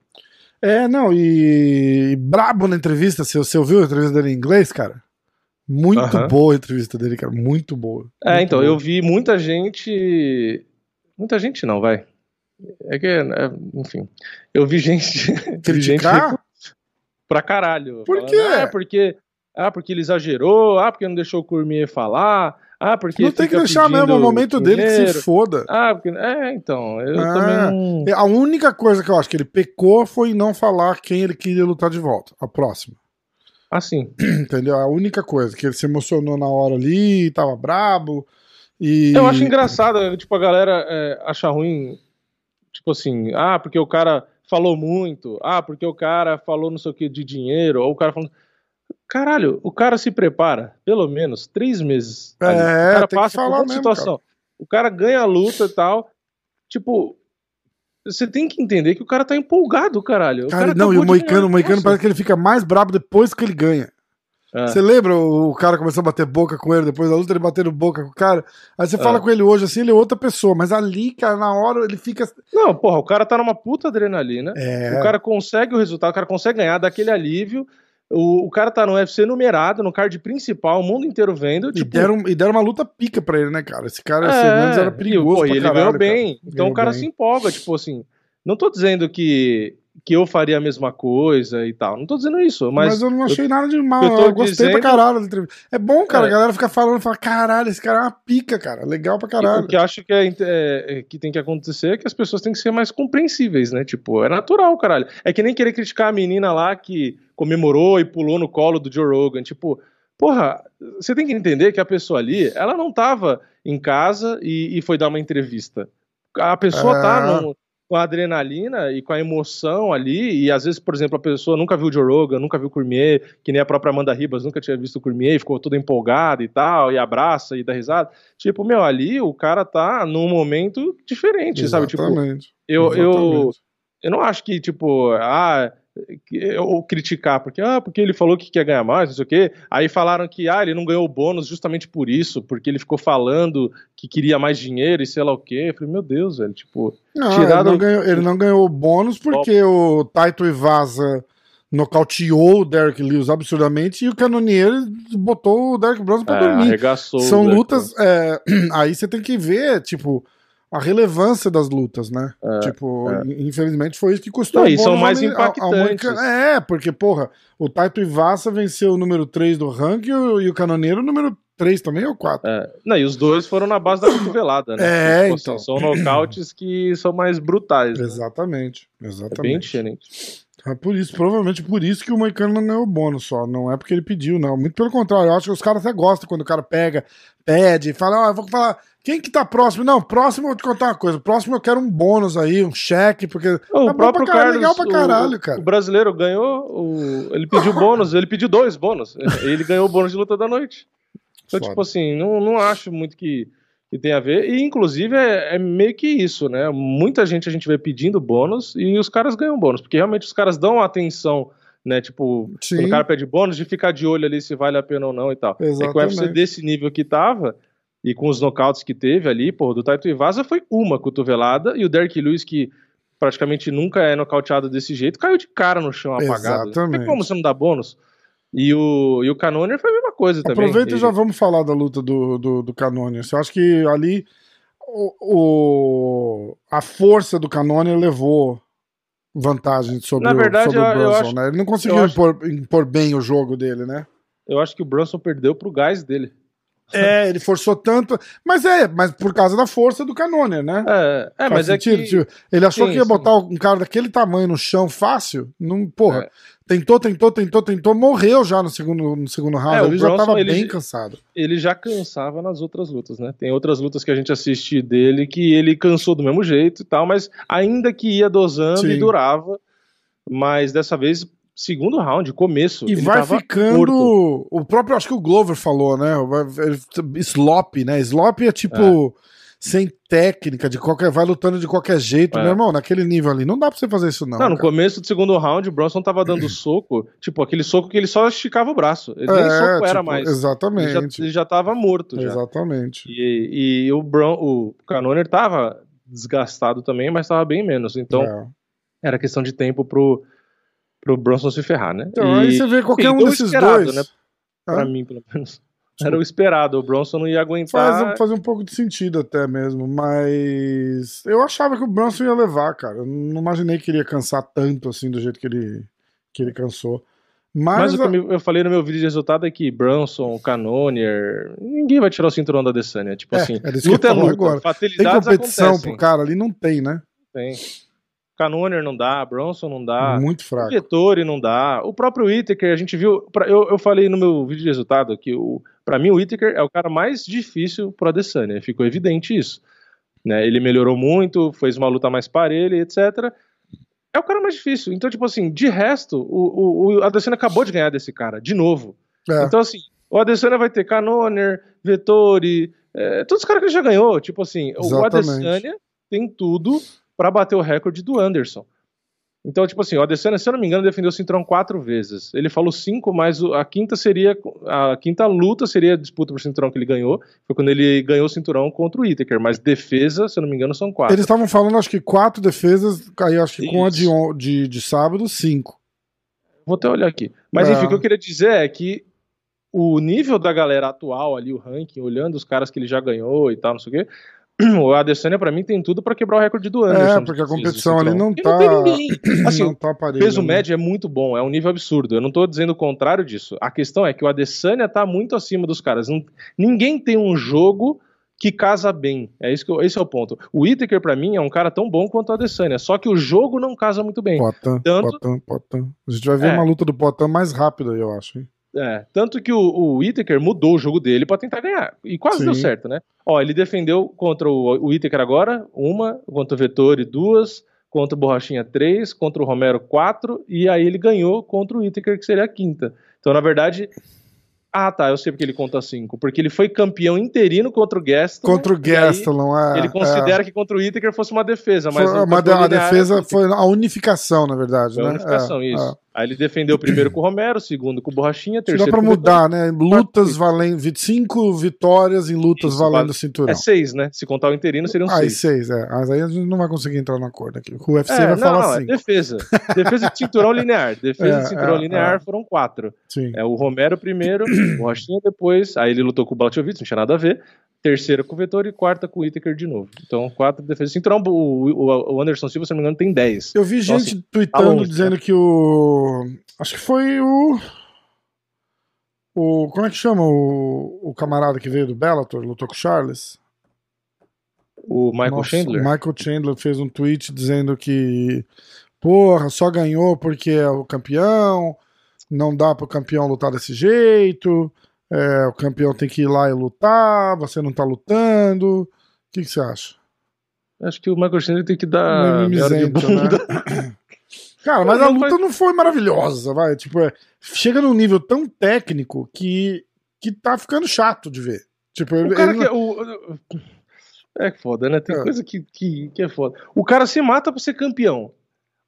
É, não, e, e brabo na entrevista. Você, você ouviu a entrevista dele em inglês, cara? Muito Aham. boa a entrevista dele, cara. Muito boa. É, Muito então, boa. eu vi muita gente. Muita gente não, vai. É que, é, enfim. Eu vi gente. Criticar? pra caralho. Por falando, quê? Ah, porque, ah, porque ele exagerou. Ah, porque não deixou o Cormier falar. Ah, porque. Não tem que deixar mesmo pedindo o momento dele que se dinheiro. foda. Ah, porque. É, então. Eu Ah. também não. A única coisa que eu acho que ele pecou foi em não falar quem ele queria lutar de volta. A próxima. Assim. Entendeu? A única coisa. Que ele se emocionou na hora ali, tava brabo. E... Eu acho engraçado, tipo, a galera é, acha ruim, tipo assim, ah, porque o cara falou muito, ah, porque o cara falou não sei o que de dinheiro, ou o cara falando. Caralho, o cara se prepara, pelo menos, três meses. É, ali. o cara passa por mesmo, situação. O cara ganha a luta e tal. Tipo, você tem que entender que o cara tá empolgado, caralho. O Cara, cara não, e o Moicano, o Moicano parece que ele fica mais brabo depois que ele ganha. Ah. Você lembra o cara começou a bater boca com ele depois da luta, ele batendo boca com o cara? Aí você fala Ah. com ele hoje assim, ele é outra pessoa, mas ali, cara, na hora ele fica. Não, porra, o cara tá numa puta adrenalina. É. O cara consegue o resultado, o cara consegue ganhar daquele alívio. O, o cara tá no UFC numerado, no card principal, o mundo inteiro vendo. E Tipo, deram, e deram uma luta pica pra ele, né, cara? Esse cara, é, Hernandes era e, perigoso. pô, e pra ele caralho, ganhou bem. cara. Então Ganhou o cara bem. se empolga, tipo assim. Não tô dizendo que, que eu faria a mesma coisa e tal. Não tô dizendo isso, Mas, mas. eu não achei nada de mal. eu Eu, gostei pra dizendo- caralho da entrevista. É bom, cara. É. A galera fica falando, fala, caralho, esse cara é uma pica, cara. Legal pra caralho. O que eu acho que, é, é- é- que tem que acontecer é que as pessoas têm que ser mais compreensíveis, né? Tipo, é natural, caralho. É que nem querer criticar a menina lá que comemorou e pulou no colo do Joe Rogan. Tipo, porra, você tem que entender que a pessoa ali, ela não tava em casa e, e foi dar uma entrevista. A pessoa É. tá num- com a adrenalina e com a emoção ali, e às vezes, por exemplo, a pessoa nunca viu o Joe Rogan, nunca viu o Cormier, que nem a própria Amanda Ribas nunca tinha visto o Cormier, e ficou toda empolgada e tal, e abraça e dá risada. Tipo, meu, ali o cara tá num momento diferente, sabe? Tipo, Exatamente. eu, eu, Exatamente. eu não acho que, tipo, ah, ou criticar, porque, ah, porque ele falou que quer ganhar mais, não sei o quê. Aí falaram que, ah, ele não ganhou o bônus justamente por isso, porque ele ficou falando que queria mais dinheiro e sei lá o quê. Eu falei, meu Deus, velho, tipo, Não, tirado- ele, não ganhou, ele não ganhou o bônus porque o Taito Iwasa nocauteou o Derek Lewis absurdamente e o Canonier botou o Derek Bronson pra é, dormir. São lutas. é, aí você tem que ver, tipo, a relevância das lutas, né? tipo, infelizmente foi isso que custou. Não, e são mais ao- ao- ao impactantes. É, porque, porra, o Taito Iwasa venceu o número 3 do ranking e o, e o Canoneiro o número 3 também ou 4. É. Não, e os dois foram na base da cotovelada, né? É, Tipo assim, então. são nocautes que são mais brutais. né? Exatamente, É bem exatamente. diferente. É por isso, provavelmente por isso que o Moicano não ganhou o bônus só. Não é porque ele pediu, não. Muito pelo contrário, eu acho que os caras até gostam quando o cara pega, pede, fala, ó, eu vou falar. Quem que tá próximo? Não, próximo eu vou te contar uma coisa. Próximo eu quero um bônus aí, um cheque, porque. O bom próprio caralho, Carlos, legal pra caralho, o, cara. o brasileiro ganhou, o- ele pediu bônus, ele pediu dois bônus. Ele ganhou o bônus de luta da noite. Então, Foda. tipo assim, não, não acho muito que, que tem a ver. E, inclusive, é, é meio que isso, né? Muita gente a gente vê pedindo bônus e os caras ganham bônus, porque realmente os caras dão atenção, né? Tipo, Sim. quando o cara pede bônus, de ficar de olho ali se vale a pena ou não e tal. É que o UFC Exatamente. desse nível que tava, e com os nocautes que teve ali, pô, do Taito Ivasa foi uma cotovelada, e o Derek Lewis, que praticamente nunca é nocauteado desse jeito, caiu de cara no chão apagado. Exatamente. tem como você não dar bônus. E o, e o Canoner foi a mesma coisa também. Aproveita e já vamos falar da luta do, do, do. Eu acho que ali o, o- a força do Canonier levou vantagem sobre, Na verdade, o, sobre o eu- eu Brunson, acho- né? Ele não conseguiu eu acho- impor, impor bem o jogo dele, né? Eu acho que o Brunson perdeu pro gás dele. É, ele forçou tanto. Mas é, mas por causa da força do Canonier, né? É, é mas é sentido? que... Tipo, Ele achou Sim, que ia sim. botar um cara daquele tamanho no chão fácil. Não, porra. É. Tentou, tentou, tentou, tentou. Morreu já no segundo, no segundo round. É, ele já Bronson, tava ele- bem cansado. ele já cansava nas outras lutas, né? Tem outras lutas que a gente assiste dele que ele cansou do mesmo jeito e tal, mas ainda que ia dosando Sim. e durava. Mas dessa vez, segundo round, começo. E vai ficando. O próprio, acho que o Glover falou, né? Slop, né? Slop é tipo. Sem técnica, de qualquer. Vai lutando de qualquer jeito, É. meu irmão. Naquele nível ali. Não dá pra você fazer isso, não. Não, no cara. começo do segundo round, o Bronson tava dando soco, tipo, aquele soco que ele só esticava o braço. Ele nem É, soco era tipo, mais. Ele já, Exatamente. ele já tava morto já. Exatamente. E, e o, Bron, o Canoner tava desgastado também, mas tava bem menos. Então, É. era questão de tempo pro, pro Bronson se ferrar, né? Então, aí E- você vê qualquer um desses dois. né? Pra mim, pelo menos. Era o esperado. O Bronson não ia aguentar. Faz, faz um pouco de sentido até mesmo, mas eu achava que o Bronson ia levar, cara. Eu não imaginei que ele ia cansar tanto assim do jeito que ele, que ele cansou. Mas, Mas que eu falei no meu vídeo de resultado é que Bronson, Canonier, ninguém vai tirar o cinturão da Adesanya. Tipo É, assim, eu luta é luta. agora. tem Fatalidades competição acontecem. pro cara ali? Não tem, né? Tem. Canonier não dá, Bronson não dá. Muito O fraco. Vettori não dá. O próprio Whittaker, a gente viu. pra- eu, eu falei no meu vídeo de resultado que o, pra mim o Whittaker é o cara mais difícil pro Adesanya. Ficou evidente isso. Né? Ele melhorou muito, fez uma luta mais parelha, etc. É o cara mais difícil. Então, tipo assim, de resto, o, o, o Adesanya acabou de ganhar desse cara, de novo. É. Então, assim, o Adesanya vai ter Canoner, Vettori, é, todos os caras que ele já ganhou. Tipo assim, o Exatamente. Adesanya tem tudo pra bater o recorde do Anderson. Então, tipo assim, o Adesanya, se eu não me engano, defendeu o cinturão quatro vezes. Ele falou cinco, mas a quinta seria. A quinta luta seria a disputa por cinturão que ele ganhou. Foi quando ele ganhou o cinturão contra o Whittaker. Mas defesa, se eu não me engano, são quatro. Eles estavam falando, acho que quatro defesas, aí acho que com a de, Isso. de, de sábado, cinco. Vou até olhar aqui. Mas É. enfim, o que eu queria dizer é que o nível da galera atual ali, o ranking, olhando os caras que ele já ganhou e tal, não sei o quê. O Adesanya, pra mim, tem tudo pra quebrar o recorde do Anderson. É, porque a competição ali não tá. tem ninguém. Assim, não tá O parelho. peso né? médio é muito bom, é um nível absurdo. Eu não tô dizendo o contrário disso. A questão é que o Adesanya tá muito acima dos caras. Não- ninguém tem um jogo que casa bem. É isso que eu- esse é o ponto. O Whittaker, pra mim, é um cara tão bom quanto o Adesanya, só que o jogo não casa muito bem. Potan, Tanto- Potan, Potan. A gente vai ver É. uma luta do Potan mais rápida, eu acho. hein? É, tanto que o, o Whittaker mudou o jogo dele pra tentar ganhar. E quase Sim. deu certo, né? Ó, ele defendeu contra o, o Whittaker agora, uma, contra o Vettori, duas, contra o Borrachinha, três, contra o Romero, quatro, e aí ele ganhou contra o Whittaker, que seria a quinta. Então, na verdade. Ah, tá, eu sei porque ele conta cinco. Porque ele foi campeão interino contra o Gaston. Contra o aí Gastelum, é. Ele considera que contra o Whittaker fosse uma defesa, é. mas. Foi, mas a defesa foi a unificação, na verdade, Foi a né? unificação, É, isso. É. Aí ele defendeu o primeiro com o Romero, o segundo com o Borrachinha, Dá terceiro pra com o Vettori. mudar, né? Lutas Isso. valendo. Cinco vitórias em lutas Isso, valendo vale- cinturão. É seis, né? Se contar o interino, seriam Aí seis. seis, é. Mas aí a gente não vai conseguir entrar no acordo aqui. O UFC É, vai não, falar não, é assim. defesa. Defesa de cinturão linear. Defesa É, de cinturão é, linear é. foram quatro. Sim. É o Romero primeiro, o Rochinha depois, aí ele lutou com o Blachowicz, não tinha nada a ver. Terceira com o Vettori e quarta com o Whittaker de novo. Então, quatro defesas de cinturão. O, o, o Anderson Silva, se não me engano, tem dez. Eu vi Então, gente assim, tweetando longe, dizendo que o. Acho que foi o. O. Como é que chama o, o camarada que veio do Bellator, lutou com o Charles? O Michael Nossa, Chandler. O Michael Chandler fez um tweet dizendo que. Porra, só ganhou porque é o campeão. Não dá pro campeão lutar desse jeito. é, o campeão tem que ir lá e lutar. Você não tá lutando. O que, que você acha? Acho que o Michael Chandler tem que dar meia hora de Mimizento, bunda. né? Cara, mas a luta não foi maravilhosa, vai. Tipo, é, chega num nível tão técnico que, que tá ficando chato de ver. Tipo, O cara ele que. não- O, é foda, né? Tem É. coisa que, que, que é foda. O cara se mata pra ser campeão.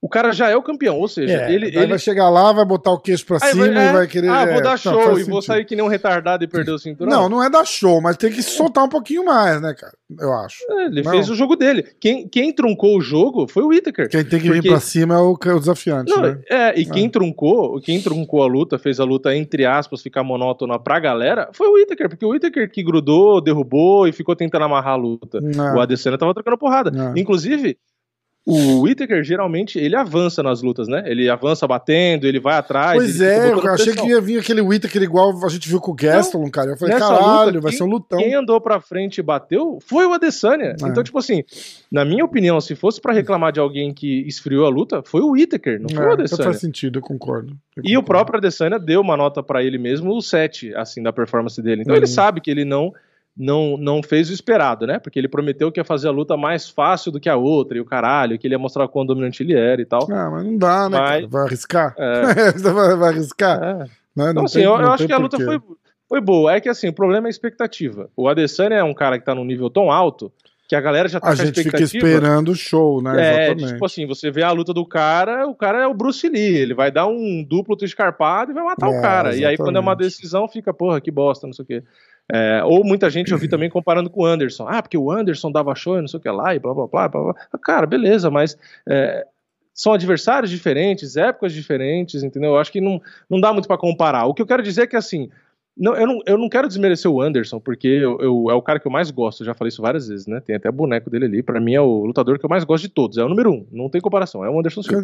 O cara já é o campeão, ou seja, É, ele. ele vai chegar lá, vai botar o queixo pra Aí cima vai- é, e vai querer. Ah, vou é, dar não, show faz e vou sair que nem um retardado e perder o cinturão. Não, não é dar show, mas tem que soltar um pouquinho mais, né, cara? Eu acho. É, Ele Não. fez o jogo dele. Quem, quem truncou o jogo foi o Whittaker. Quem tem que Porque- vir pra cima é o, o desafiante, Não, né? é, e quem truncou, quem truncou a luta, fez a luta, entre aspas, ficar monótona pra galera, foi o Whittaker, porque o Whittaker que grudou, derrubou e ficou tentando amarrar a luta. Não. O Adesanya tava trocando porrada. Inclusive, o Whittaker geralmente ele avança nas lutas, né? Ele avança batendo, ele vai atrás. Pois é, eu achei que ia vir aquele Whittaker igual a gente viu com o Gastelum, cara. Eu falei, caralho, luta, vai quem- ser um lutão. Quem andou pra frente e bateu foi o Adesanya. É. Então, tipo assim, na minha opinião, se fosse pra reclamar de alguém que esfriou a luta, foi o Whittaker, não foi É, o então Adesanya. faz sentido, eu concordo. Eu E o concordo. próprio Adesanya deu uma nota pra ele mesmo, o 7, assim, da performance dele. Então Uhum. ele sabe que ele não, não, não fez o esperado, né? Porque ele prometeu que ia fazer a luta mais fácil do que a outra, e o caralho, que ele ia mostrar quão dominante ele era e tal. Ah, mas não dá, né? Mas-? Vai arriscar? É. Vai, vai arriscar? É. Né? Então, Não assim, tem- eu, não eu acho que a luta foi, foi boa. É que, assim, o problema é a expectativa. O Adesanya é um cara que tá num nível tão alto que a galera já tá A com a gente fica expectativa. esperando o show, né? É, Exatamente. tipo assim, você vê a luta do cara, o cara é o Bruce Lee, ele vai dar um duplo escarpado e vai matar É, o cara. E aí, quando é uma exatamente. decisão, fica, porra, que bosta, não sei o quê. É, ou muita gente eu vi também comparando com o Anderson. Ah, porque o Anderson dava show e não sei o que lá, e blá blá blá blá. blá. Cara, beleza, mas é, são adversários diferentes, épocas diferentes, entendeu? Eu acho que não, não dá muito pra comparar. O que eu quero dizer é que, assim, não, eu, não, eu não quero desmerecer o Anderson, porque eu, eu- é o cara que eu mais gosto, eu já falei isso várias vezes, né? Tem até boneco dele ali. Pra mim é o lutador que eu mais gosto de todos. É o número um, não tem comparação. É o Anderson Silva.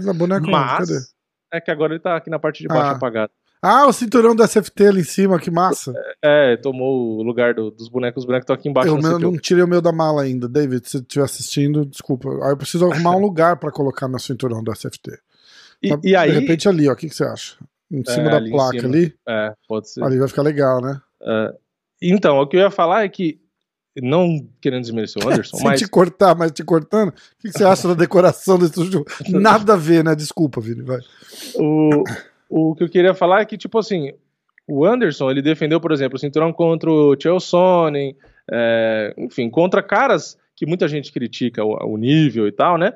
Mas Cadê? é que agora ele tá aqui na parte de baixo Ah. apagado. Ah, o cinturão do SFT ali em cima, que massa. É, tomou o lugar do- dos bonecos. Os bonecos estão aqui embaixo Eu meu- não tirei o meu da mala ainda, David. Se você estiver assistindo, desculpa. Aí eu preciso arrumar um lugar pra colocar meu cinturão do SFT. E, Mas, e aí. De repente ali, ó. O que, que você acha? Em cima da ali placa cima. ali. É, pode ser. Ali vai ficar legal, né? É. Então, o que eu ia falar é que, não querendo desmerecer o Anderson, Sem mas te cortar, mas te cortando. O que, que você acha da decoração desse jogo? Nada a ver, né? Desculpa, Vini. Vai. o, o que eu queria falar é que, tipo assim, o Anderson, ele defendeu, por exemplo, o cinturão contra o Chael Sonnen, é, enfim, contra caras que muita gente critica o, o nível e tal, né?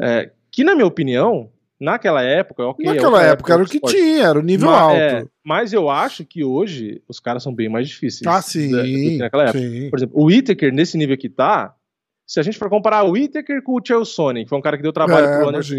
É, que, na minha opinião, naquela época, ok. é Naquela outra época era o que esporte. tinha, era o nível Ma- alto. é, mas eu acho que hoje os caras são bem mais difíceis. ah, da- do sim. que naquela época. sim. Por exemplo, o Whittaker, nesse nível que tá, se a gente for comparar o Whittaker com o Chelsea, que foi um cara que deu trabalho É, pro Anderson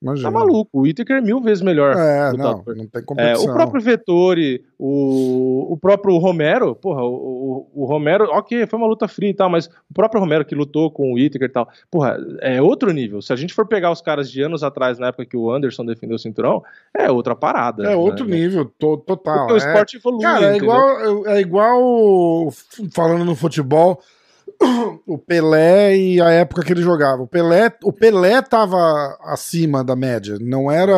imagina. Campeonato, Imagina. tá maluco. O Whittaker é mil vezes melhor. É, não, não tem É, competição. o próprio Vettori, o, o próprio Romero, porra, o, o, o Romero, ok, foi uma luta fria e tal, mas o próprio Romero que lutou com o Whittaker e tal, porra, é outro nível. Se a gente for pegar os caras de anos atrás, na época que o Anderson defendeu o cinturão, é outra parada. É outro né? nível, to- total. Porque o é. esporte evolui. Cara, é entendeu? igual, é igual, falando no futebol, o Pelé e a época que ele jogava. O Pelé, o Pelé tava acima da média, não era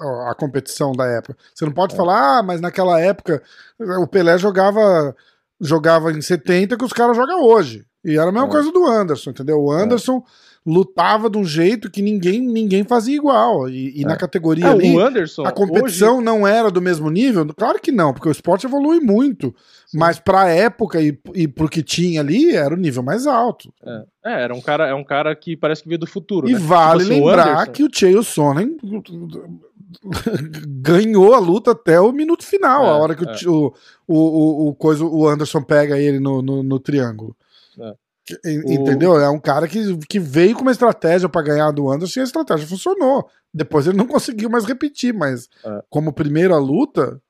a, competição da época. Você não É. pode falar, ah, mas naquela época o Pelé jogava jogava em 70 que os caras jogam hoje. E era a mesma É. coisa do Anderson, entendeu? O Anderson lutava de um jeito que ninguém ninguém fazia igual. E, e na categoria É, ali, o Anderson, a competição não era do mesmo nível? Claro que não, porque o esporte evolui muito. Mas pra época e, e pro que tinha ali, era o nível mais alto. hoje, é, era um cara, é um cara que parece que veio do futuro. E né? vale Tipo assim, o lembrar Anderson- que o Chael Sonnen ganhou a luta até o minuto final, É, a hora que o é. O, o, o, o, coisa, o Anderson pega ele no, no, no triângulo. É. En- Entendeu? É um cara que, que veio com uma estratégia pra ganhar do Anderson e a estratégia funcionou. Depois ele não conseguiu mais repetir, mas É. como primeira luta,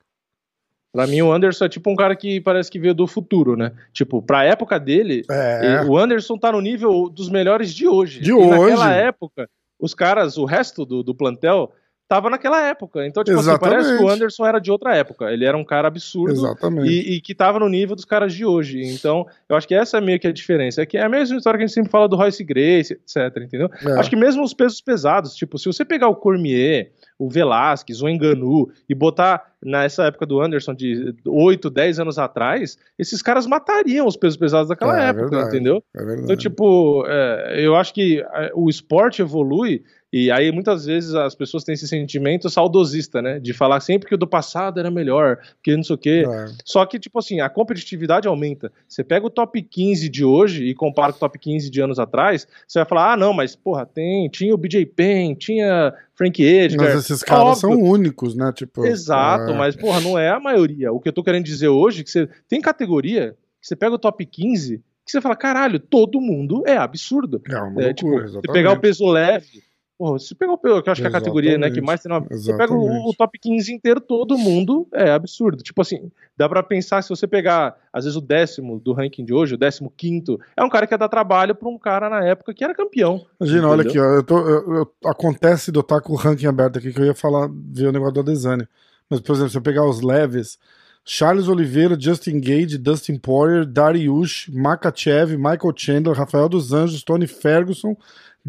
Pra mim, o Anderson é tipo um cara que parece que veio do futuro, né? Tipo, pra época dele, é. O Anderson tá no nível dos melhores de hoje. De e hoje. Naquela época, os caras, o resto do, do plantel, tava naquela época. Então, tipo assim, parece que o Anderson era de outra época. Ele era um cara absurdo Exatamente. e, e que tava no nível dos caras de hoje. Então, eu acho que essa é meio que a diferença. É que é a mesma história que a gente sempre fala do Royce Grace, etc, entendeu? É. Acho que mesmo os pesos pesados, tipo, se você pegar o Cormier, o Velasquez, o Enganu e botar nessa época do Anderson de 8, 10 anos atrás, esses caras matariam os pesos pesados daquela É, época, verdade. entendeu? É verdade. Então, tipo, é, eu acho que é, o esporte evolui e aí muitas vezes as pessoas têm esse sentimento saudosista, né? De falar sempre que o do passado era melhor, que não sei o quê. É. Só que, tipo assim, a competitividade aumenta. Você pega o top 15 de hoje e compara com o top 15 de anos atrás, você vai falar, ah, não, mas, porra, tem, tinha o BJ Penn, tinha Frank Edgar. Mas esses caras Óbvio. são únicos, né? Tipo, Exato, é. mas, porra, não é a maioria. O que eu tô querendo dizer hoje é que você tem categoria, que você pega o top 15, que você fala, caralho, todo mundo é absurdo. É uma É, loucura, tipo, exatamente. se pegar o peso leve, porra, se pegar o que eu acho que é a categoria né, que Exatamente, mais tem. Uma, você pega o, exatamente. o top 15 inteiro, todo mundo é absurdo. Tipo assim, dá pra pensar, se você pegar, às vezes, o décimo do ranking de hoje, o décimo quinto, é um cara que ia dar trabalho pra um cara na época que era campeão. Imagina, olha aqui, entendeu? ó, eu tô, eu- eu- acontece de eu estar com o ranking aberto aqui, que eu ia falar, ver o negócio da Desânia. Mas, por exemplo, se eu pegar os leves, Charles Oliveira, Justin Gage, Dustin Poirier, Dariush, Makachev, Michael Chandler, Rafael dos Anjos, Tony Ferguson,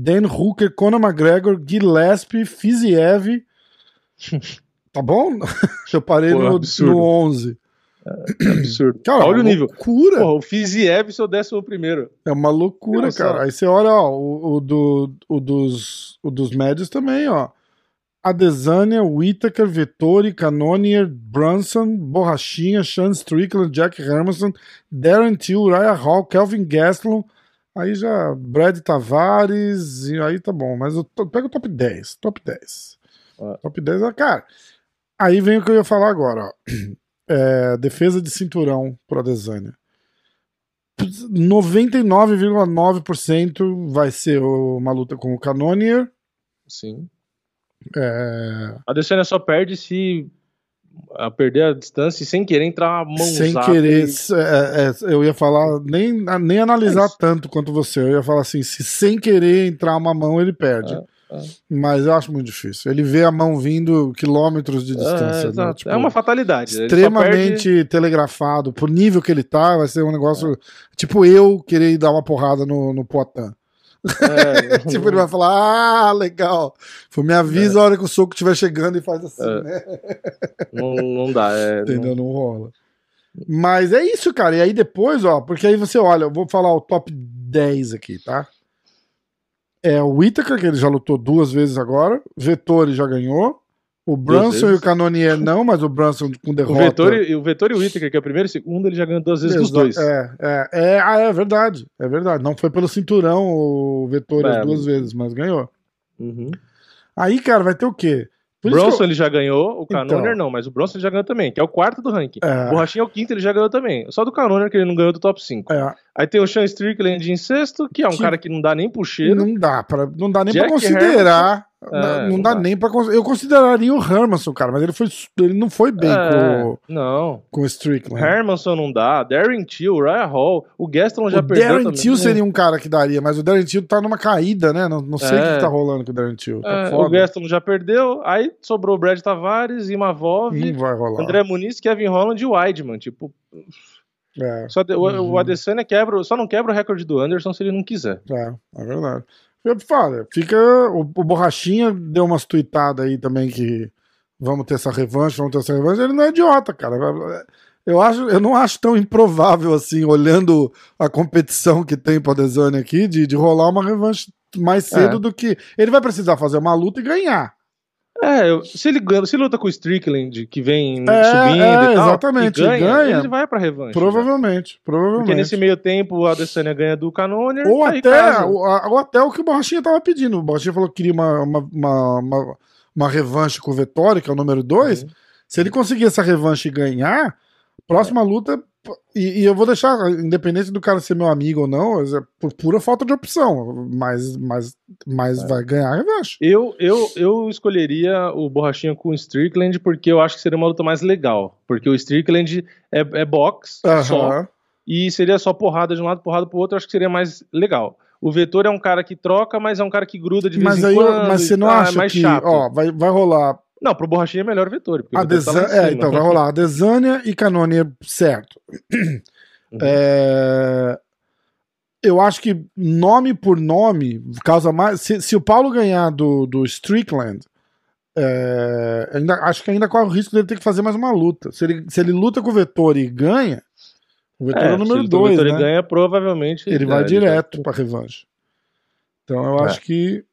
Dan Hooker, Conor McGregor, Gillespie, Fiziev. tá bom? eu parei Pô, no, absurdo. no 11. É absurdo. Cara, Olha o nível. loucura. Porra, o Fiziev, seu décimo primeiro. É uma loucura, só. cara. Aí você olha, ó, o, o do, o, dos, o dos médios também, ó. Adesanya, Whittaker, Vettori, Cannonier, Brunson, Borrachinha, Sean Strickland, Jack Hermanson, Darren Till, Uriah Hall, Kelvin Gastelum. Aí já Brad Tavares, e aí tá bom. Mas eu to- pega o top 10. Top 10. Ah. Top 10, ó, cara. Aí vem o que eu ia falar agora, ó. É, defesa de cinturão pro Adesanya. 99,9% vai ser uma luta com o Cannonier. Sim. É, A Adesanya só perde se a perder a distância e sem querer entrar uma mãozada. sem querer, e- é, é, eu ia falar, nem, nem analisar É tanto quanto você. Eu ia falar assim: se sem querer entrar uma mão, ele perde. É, é. Mas eu acho muito difícil. Ele vê a mão vindo quilômetros de distância. É, né? Tipo, é uma fatalidade. Extremamente perde- telegrafado. Pro nível que ele tá, vai ser um negócio. Tipo eu querer dar uma porrada no, no Poitin. É, tipo, ele vai falar, ah, legal. Foi, me avisa a hora que o soco estiver chegando e faz assim, É. né? não, não dá. É, Entendeu? Não rola. Mas é isso, cara. E aí depois, ó, porque aí você olha, eu vou falar o top 10 aqui, tá? É o Whittaker, que ele já lutou duas vezes agora. Vettori já ganhou. O Brunson e o Canonier não, mas o Brunson com O derrota. Vettori, o Vettori e o Whittaker, que é o primeiro e o segundo, ele já ganhou duas vezes dos Exa- dois. É, é, é, ah, é verdade. É verdade. Não foi pelo cinturão o Vettori É. as duas vezes, mas ganhou. Uhum. Aí, cara, vai ter o quê? Por que Bronson eu- ele já ganhou, o Canoner Então. não, mas o Bronson ele já ganhou também, que é o quarto do ranking. É. O Borrachinha é o quinto, ele já ganhou também. Só do Canoner que ele não ganhou do top 5. É, Aí tem o Sean Strickland em sexto, que é um Que- cara que não dá nem pro cheiro. não dá para não dá nem Jack pra considerar. É, não, dá, dá. nem para eu consideraria o Hermanson, cara, mas ele foi ele não foi bem É, com, Não. com o Strickland. Hermanson não dá, Darren Till, Ryan Hall, o Gaston já o perdeu Darren. Till seria um cara que daria, mas o Darren Till tá numa caída, né? Não, não sei o É. que tá rolando com o Darren Till. Tá É, o. Gaston já perdeu, aí sobrou o Brad Tavares, Imavov, vai rolar. André Muniz, Kevin Holland e Weidman. Tipo, É, só de- o, Uhum. o Adesanya quebra, só não quebra o recorde do Anderson se ele não quiser. é, é verdade. Eu falo, fica. O, o Borrachinha deu umas tuitadas aí também que vamos ter essa revanche, vamos ter essa revanche. Ele não é idiota, cara. Eu, acho, eu não acho tão improvável assim, olhando a competição que tem pro Adesanya aqui, de, de rolar uma revanche mais cedo É. do que. Ele vai precisar fazer uma luta e ganhar. É, se ele ganha, se luta com o Strickland, que vem É, subindo é, e tal, exatamente, e ganha, ganha. ele vai pra revanche. já. Provavelmente, provavelmente. Porque nesse meio tempo o Adesanya ganha do Canoner, Ou até, ou até o que o Borrachinha tava pedindo. O Borrachinha falou que queria uma, uma, uma, uma, uma revanche com o Vettori, que é o número 2. Uhum. Se ele conseguir essa revanche e ganhar, próxima luta. E, e eu vou deixar, independente do cara ser meu amigo ou não, é por pura falta de opção. Mas, mas, mas vai ganhar a revanche. Eu, eu, eu escolheria o Borrachinha com o Strickland porque eu acho que seria uma luta mais legal. Porque o Strickland é, é box só. Aham. E seria só porrada de um lado, porrada pro outro, eu acho que seria mais legal. O Vettori é um cara que troca, mas é um cara que gruda de vez Mas em aí, quando. mas você não tá, é acha mais que, chato. ó, vai, vai rolar Não, pro Borrachinha é melhor o Vettori. Porque o tá é, então vai rolar a Desânia e Canônia certo. Uhum. É, eu acho que nome por nome causa mais. Se, se o Paulo ganhar do, do Strickland, é, ainda, acho que ainda corre o risco dele ter que fazer mais uma luta. Se ele, se ele luta com o Vettori e ganha, o Vettori é, o se número o 2, Vettori né? ganha, provavelmente. ele é, vai direto pra revanche. Então eu É. acho que.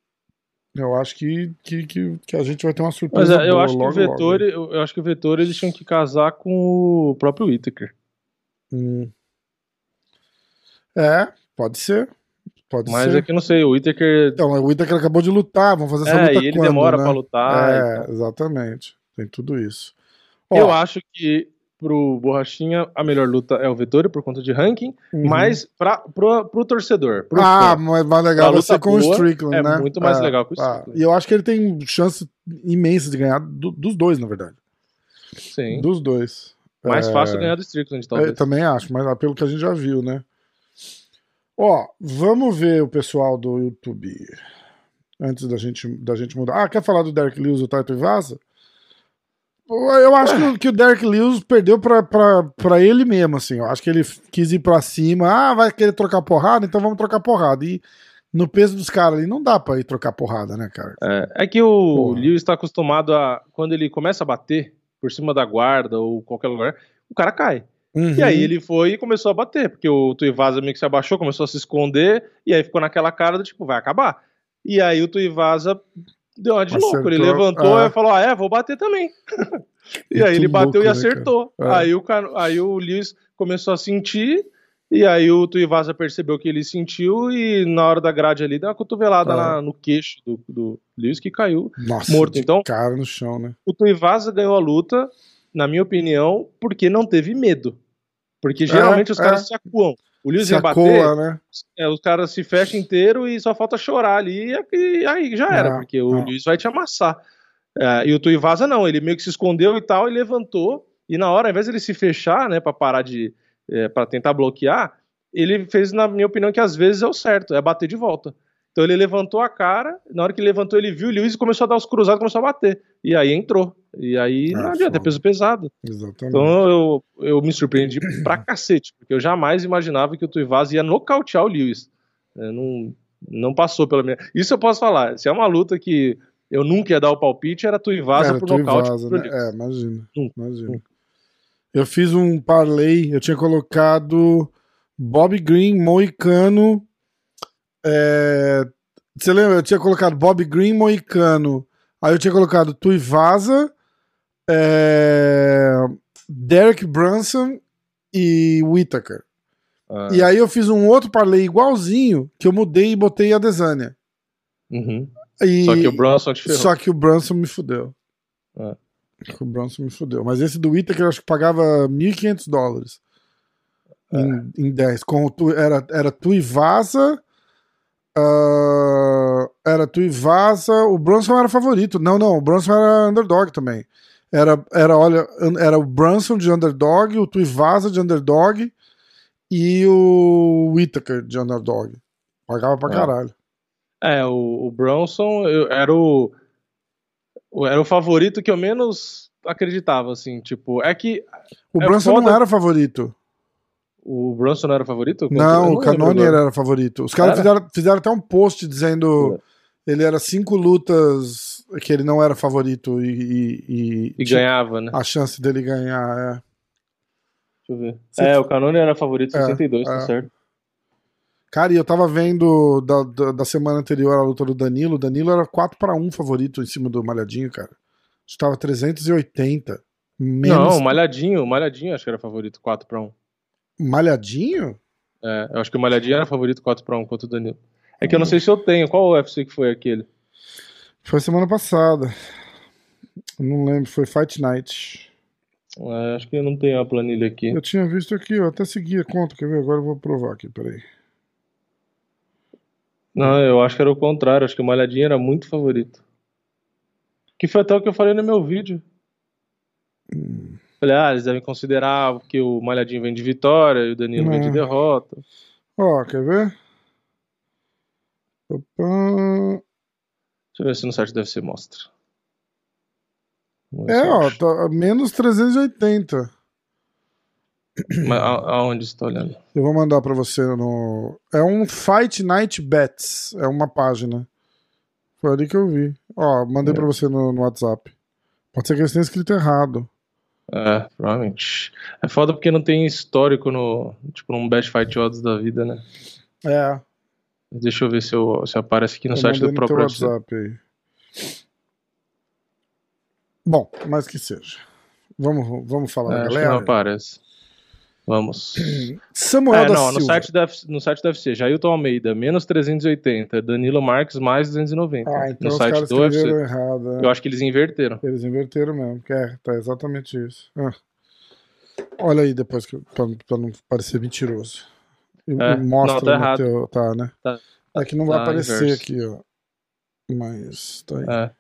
Eu acho que, que, que, que a gente vai ter uma surpresa. Mas é, eu boa acho que o logo, logo. Vettori, eu, eu acho que o Vettori eles tinham que casar com o próprio Whittaker. Hum. É, pode ser. Pode Mas ser. é que não sei, o Whittaker. Então, o Whittaker acabou de lutar, vamos fazer essa É, luta e ele quando, demora né? pra lutar. É, exatamente. Tem tudo isso. Ó, Eu acho que pro Borrachinha a melhor luta é o Vettori por conta de ranking, uhum. mas pra, pro, pro torcedor. Pro Ah, fã, mas mais legal vai ser luta com o boa, Strickland, é né? muito mais legal com o ah, Strickland. E eu acho que ele tem chance imensa de ganhar do- dos dois, na verdade. sim. Dos dois. Mais É, fácil ganhar do Strickland, Eu talvez. também acho, mas pelo que a gente já viu, né? Ó, vamos ver o pessoal do YouTube. Antes da gente, da gente mudar. Ah, quer falar do Derek Lewis e o Taito Vaza? Eu acho que, o Derek Lewis perdeu pra, pra, pra ele mesmo, assim. Eu acho que ele quis ir pra cima. Ah, vai querer trocar porrada? Então vamos trocar porrada. E no peso dos caras ali, não dá pra ir trocar porrada, né, cara? É, é que o Porra. Lewis está acostumado a. Quando ele começa a bater por cima da guarda ou qualquer lugar, o cara cai. Uhum. E aí ele foi e começou a bater, porque o Tuivasa meio que se abaixou, começou a se esconder, e aí ficou naquela cara do tipo, vai acabar. E aí o Tuivasa deu uma de louco, ele Acertou, levantou ah. e falou, ah, é, vou bater também. e aí Muito ele bateu louco, e né, acertou. cara? É. Aí, o, aí o Lewis começou a sentir, e aí o Tuivasa percebeu que ele sentiu, e na hora da grade ali, deu uma cotovelada Ah. na- no queixo do, do Lewis, que caiu Nossa, morto. Então, cara no chão, né? o Tuivasa ganhou a luta, na minha opinião, porque não teve medo. Porque geralmente os é. caras se acuam. O Lewis ia bater, né? é, os caras se fecham inteiro e só falta chorar ali, e aí já era, Não, porque o não. Lewis vai te amassar. É, e o Tuivasa não, ele meio que se escondeu e tal, e levantou, e na hora, ao invés de ele se fechar, né, pra parar de. É, para tentar bloquear, ele fez, na minha opinião, que às vezes é o certo, é bater de volta. Então ele levantou a cara, na hora que ele levantou, ele viu o Lewis e começou a dar os cruzados, começou a bater. E aí entrou. E aí Ah, não adianta, foda. é peso pesado. Exatamente. Então eu, eu me surpreendi pra cacete, porque eu jamais imaginava que o Tuivasa ia nocautear o Lewis. É, não, não passou pela minha. Isso eu posso falar. Se é uma luta que eu nunca ia dar o palpite, era Tuivasa Era pro tu e nocaute. pro né? Lewis. É, imagina. Hum, imagina. Eu fiz um parlay, eu tinha colocado Bob Green, Moicano. é, Você lembra? Eu tinha colocado Bob Green, Moicano. Aí eu tinha colocado Tuivasa, é, Derek Brunson e Whittaker. Ah, E aí eu fiz um outro parlay igualzinho, que eu mudei e botei a Desânia. uhum. E- Só que o Bronson te ferrou. Só que o Brunson me fudeu. É. O Brunson me fudeu. Mas esse do Whittaker eu acho que pagava 1.500 dólares. É. Em, em 10. Com tu, era, era tu e Vaza. ah, era tu e Vaza. O Brunson era favorito. Não, não. O Brunson era underdog também. Era, era, olha, era o Brunson de underdog, o Tuivasa de underdog e o Whittaker de underdog. Pagava pra É. caralho. É, o, o Bronson eu- era o, o- era o favorito que eu menos acreditava, assim, tipo, é que O É Brunson não foda- era favorito. o Bronson não era favorito? Eu Não, o agora. era favorito. Os caras Era? fizeram, fizeram até um post dizendo ele era cinco lutas que ele não era favorito e, e- e E ganhava, né? a chance dele ganhar. É. Deixa eu ver. É, o Canonier era favorito, É, 62, tá é. certo. Cara, e eu tava vendo da, da, da semana anterior a luta do Danilo. O Danilo era 4 para 1 favorito em cima do Malhadinho, cara. Estava 380. Menos Não, Malhadinho, o Malhadinho acho que era favorito 4 pra 1. Malhadinho? É, eu acho que o Malhadinho era favorito 4 pra 1 contra o Danilo. É que eu não sei se eu tenho. Qual UFC que foi aquele? Foi semana passada. Não lembro, foi Fight Night. É, acho que eu não tenho a planilha aqui. Eu tinha visto aqui, eu até segui a conta, quer ver? Agora eu vou provar aqui, peraí. Não, eu acho que era o contrário. Acho que o Malhadinho era muito favorito. Que foi até o que eu falei no meu vídeo. Falei, ah, eles devem considerar que o Malhadinho vem de vitória e o Danilo vem de É. derrota. Ó, quer ver? Opa. Deixa eu ver se no site deve ser mostra. É, ó, tá menos 380. Mas a- aonde você tá olhando? Eu vou mandar pra você no. É um Fight Night Bets. É uma página. Foi ali que eu vi. Ó, mandei É. pra você no, no WhatsApp. Pode ser que eles tenham escrito errado. É, provavelmente. É foda porque não tem histórico no. Tipo, num Best Fight Odds da vida, né? É. Deixa eu ver se, eu, se aparece aqui no eu site do no próprio. WhatsApp aí. Bom, mas que seja. Vamos, vamos falar É, que não galera. aparece. Vamos. Samuel É, da não, no Silva. site, deve, no site deve ser Jailton Almeida, menos 380, Danilo Marques, mais 290. Ah, então no os site caras do UFC. errado. é. Eu acho que eles inverteram. Eles inverteram mesmo. que É, tá exatamente isso. Ah. Olha aí depois, que, pra, pra não parecer mentiroso. É, mostra não, tá no errado. teu. Tá, né? Tá. É que não vai Tá aparecer inverso. aqui, ó. Mas tá aí. É.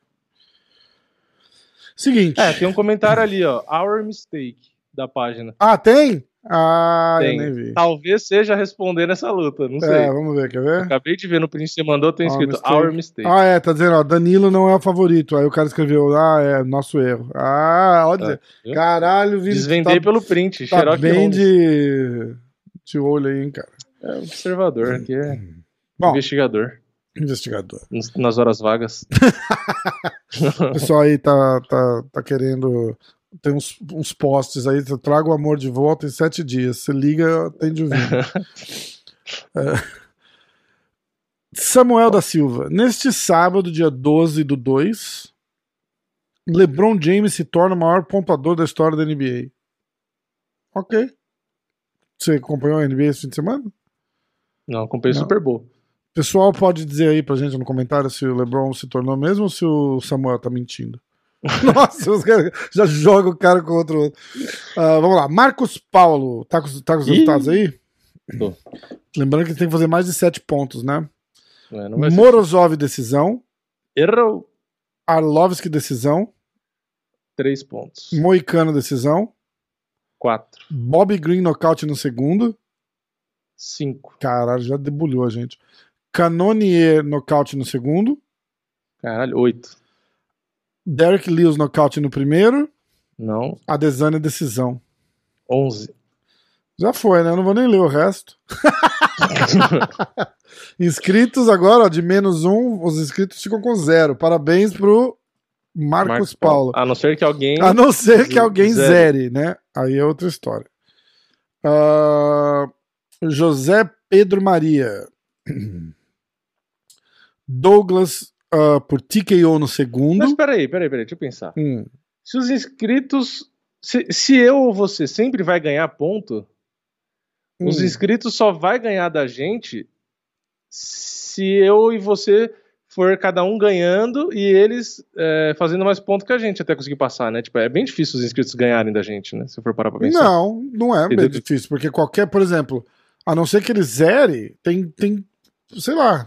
Seguinte. É, tem um comentário ali, ó. Our mistake da página. Ah, tem? Ah, Tem. eu nem vi. Talvez seja responder essa luta, não sei. É, vamos ver, quer ver? Acabei de ver no print que você mandou, tem escrito mistake. Our mistake. Ah, é, tá dizendo, ó, Danilo não é o favorito. Aí o cara escreveu, ah, é nosso erro. Ah, olha. viu? Caralho, tu Desvendei tá, pelo print. tá Sherlock bem de, de olho aí, hein, cara. É observador, aqui é Bom, investigador. investigador. nas- horas vagas. O pessoal aí tá, tá, tá querendo. Tem uns, uns posts aí, eu trago o amor de volta em sete dias. Você liga, atende o vídeo. É. Samuel da Silva. Neste sábado, dia 12 do 2, LeBron James se torna o maior pontuador da história da NBA. Ok. Você acompanhou a NBA esse fim de semana? Não, acompanhei Não. Super Bowl. Pessoal, pode dizer aí pra gente no comentário se o LeBron se tornou mesmo ou se o Samuel tá mentindo. Nossa, os caras já jogam o cara contra o outro. Ah, vamos lá, Marcos Paulo, tá com, tá com os Ih. resultados aí? Tô. Lembrando que tem que fazer mais de 7 pontos, né? É, vai ser- Morozov, decisão. Errou. Arlovski, decisão. Três pontos. Moicano, decisão. Quatro. Bob Green, nocaute no segundo. Cinco. Caralho, já debulhou a gente. Canonier, nocaute no segundo. Caralho, oito. Derek Lewis, nocaute no primeiro. Não. Adesanya, decisão. Onze. Já foi, né? Eu não vou nem ler o resto. inscritos agora, ó, de menos um, os inscritos ficam com zero. Parabéns pro Marcos, Marcos Paulo. A não ser que alguém. A não ser que alguém zere, né? Aí é outra história. Ah, José Pedro Maria. Douglas ah, por TKO no segundo. Mas peraí, peraí, peraí, deixa eu pensar. Hum, Se os inscritos. Se, se eu ou você sempre vai ganhar ponto, os hum. inscritos só vai ganhar da gente se eu e você for cada um ganhando e eles é, fazendo mais ponto que a gente até conseguir passar, né? Tipo, é bem difícil os inscritos ganharem da gente, né? Se for parar pra pensar. Não, não é bem difícil, porque qualquer, por exemplo, a não ser que ele zere, tem, tem sei lá,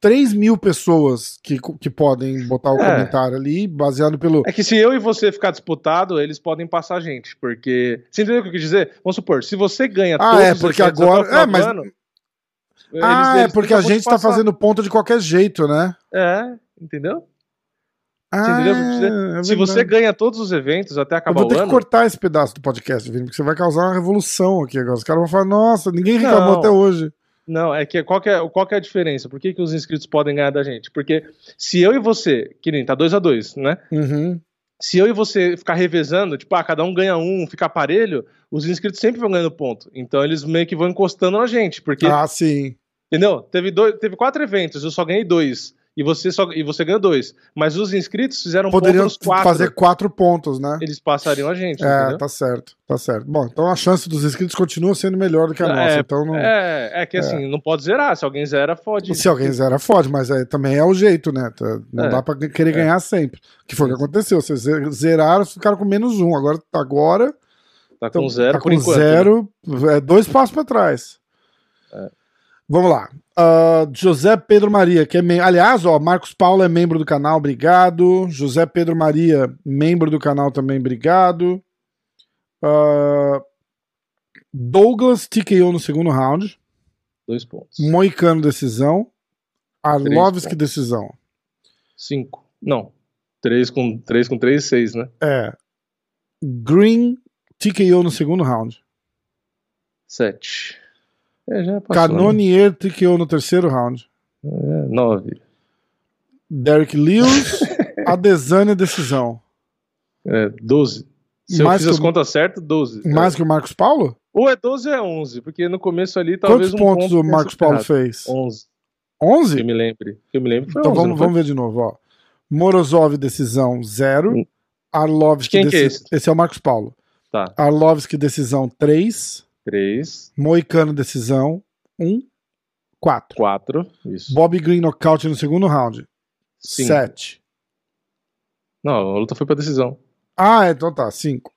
3 mil pessoas que, que podem botar o É. comentário ali, baseado pelo. É que se eu e você ficar disputado, eles podem passar a gente, porque... Você entendeu o que eu quis dizer? Vamos supor, se você ganha Ah, todos é, porque agora- final é, mas- ano, ah, eles é porque a gente tá fazendo ponto de qualquer jeito, né? É, entendeu? Ah, é se você ganha todos os eventos até Eu acabar vou ter o que ano... cortar esse pedaço do podcast, Vini, porque você vai causar uma revolução aqui agora. Os caras vão falar, nossa, ninguém reclamou Não. até hoje. Não, é que qual que é, qual que é a diferença? Por que, que os inscritos podem ganhar da gente? Porque se eu e você, que nem tá 2 a 2 né? Uhum. Se eu e você ficar revezando, tipo, ah, cada um ganha um, fica parelho, os inscritos sempre vão ganhando ponto. Então eles meio que vão encostando na gente, porque, Ah, sim. entendeu? Teve, dois, teve quatro eventos, eu só ganhei dois. E você, só, e você ganhou dois. Mas os inscritos fizeram Poderiam quatro. fazer quatro pontos, né? Eles passariam a gente, É, entendeu? tá certo, tá certo. Bom, então a chance dos inscritos continua sendo melhor do que a nossa. É, então não... É, é que assim, não pode zerar. Se alguém zera, fode. Se alguém zera, fode, mas é, também é o jeito, né? Tá- Não É. dá pra querer ganhar sempre. Que foi o que aconteceu. Vocês ze- zeraram, ficaram com menos um. Agora, agora Tá então, com zero tá por com enquanto. né? zero, é dois passos pra trás. É. Vamos lá. Ah, José Pedro Maria, que é mem- aliás, ó, Marcos Paulo é membro do canal, obrigado. José Pedro Maria, membro do canal também, obrigado. Ah, Douglas TKO no segundo round. Dois pontos. Moicano decisão. Arlovski decisão. Cinco. Não. Três com três, com três, seis, né? É. Green TKO no segundo round. Sete. É, já passou. Canonier TKO no terceiro round. né? É, nove. Derek Lewis, Adesanya decisão. É, doze. Se Mais eu fiz as o- contas certas, doze. Mais que o Marcos Paulo? Ou é 12 ou é 11, porque no começo ali talvez Quantos um pontos ponto o Marcos Paulo fez? 11. 11? Que eu me lembre. Que eu me lembro foi Então 11. vamos, vamos ver de novo, ó. Morozov decisão 0. Hum. Arlovski Quem que é deci- esse é o Marcos Paulo. Tá. Arlovski decisão 3. 3, Moicano decisão 1. 4. 4. Isso. Bob Green nocaute no segundo round. Cinco. 7. Não, a luta foi pra decisão. Ah, então tá, 5.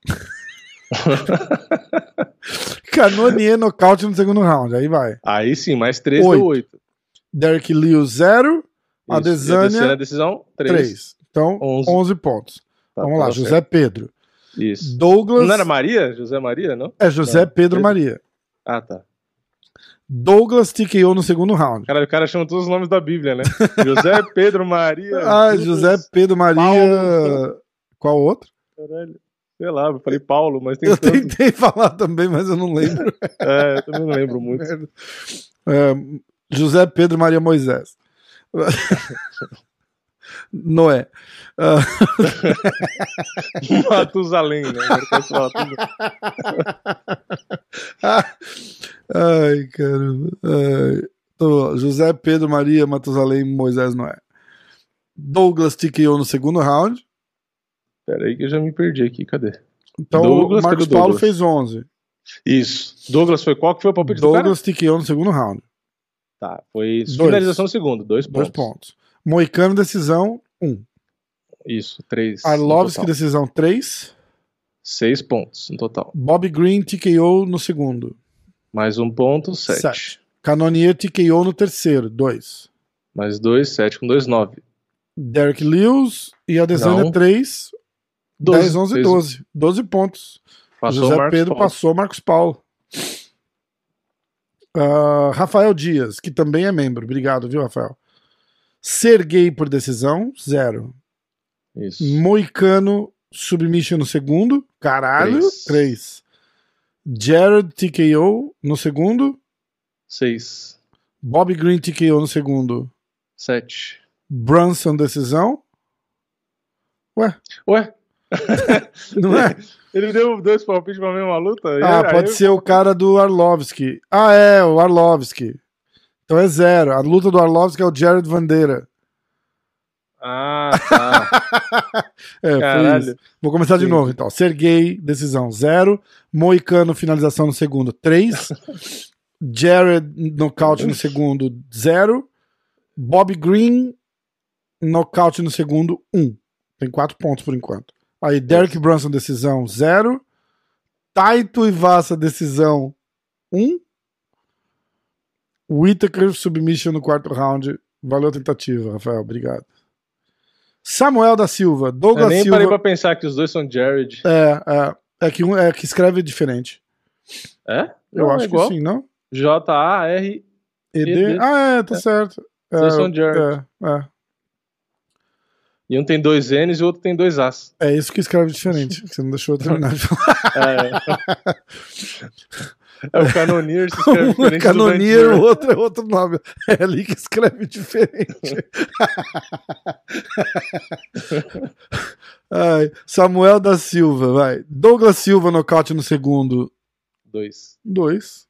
Canonier nocaute no segundo round, aí vai. Aí sim, mais 3 Oito. deu 8. Derek Lewis 0, A Adesanya decisão, 3. 3. Então, 11, Onze. pontos. Tá, Vamos lá, tá José certo. Pedro. Isso. Douglas. Não era Maria? José Maria, não? É José Não, Pedro Pedro. Maria. Ah, tá. Douglas TKO no segundo round. Cara, o cara chama todos os nomes da Bíblia, né? José, Pedro, Maria. Ah, José Pedro Maria. Paulo. Qual outro? Caralho. Sei lá, eu falei Paulo, mas tem Eu tanto. tentei falar também, mas eu não lembro. É, eu também não lembro muito. É, José Pedro Maria Moisés. Noé. Ah, Matusalém, né? Tudo. Ai, caramba. Ai. Tô, José Pedro Maria Matusalém Moisés Noé. Douglas TKO no segundo round. Pera aí que eu já me perdi aqui, cadê? Então Douglas, o Marcos Paulo Douglas? fez 11. Isso. Douglas foi qual que foi o palpite do Douglas TKO no segundo round. cara? Tá, foi Dois. finalização no segundo, dois pontos. Dois pontos. Moicano decisão 1. Isso, três. Arlovski no total. decisão 3. Seis pontos no total. Bob Green TKO no segundo. Mais um ponto, sete. Sete. Canonier TKO no terceiro, 2. Mais dois, sete com dois, nove. Derek Lewis e Adesanya Não. 3. Doze. 10, 11, Fez- 12. 12 pontos. Passou José Marcos Pedro Paulo. passou Marcos Paulo. Ah, Rafael Dias, que também é membro. Obrigado, viu, Rafael? Serguei por decisão, zero. Isso. Moicano, submission no segundo. Caralho, Três. 3. Jared TKO no segundo. Seis. Bob Green TKO no segundo. Sete. Brunson decisão. Ué, Ué? não é? Ele deu dois palpites pra mesma luta? Ah, aí- pode aí- ser o cara do Arlovski. Ah, é, o Arlovski. Então é zero. A luta do Arlovski é o Jared Vandeira. Ah, tá. É, foi Caralho. isso. Vou começar de Sim. novo, então. Serguei, decisão zero. Moicano, finalização no segundo, três. Jared, nocaute no segundo, zero. Bob Green, nocaute no segundo, 1. Tem 4 pontos por enquanto. Aí, Derek Brunson, decisão, 0. Taito Ivasa, decisão, 1. Whittaker, submission no quarto round. Valeu a tentativa, Rafael. Obrigado. Samuel da Silva, Eu Douglas nem Silva. parei pra pensar que os dois são Jared. É, é, é que um é que escreve diferente. É? Eu Não, acho é igual. que sim, não? J-A-R. ED? Ah, é, tá certo. É, Dois são Jared. é, é. E um tem dois N's e o outro tem dois As. É isso que escreve diferente. Você não deixou eu terminar de falar. É, é o Canonier se escreve Um diferente Canonier, do o outro é outro nome. É ali que escreve diferente. Ai, Samuel da Silva, vai. Douglas Silva, nocaute no segundo, Dois. dois.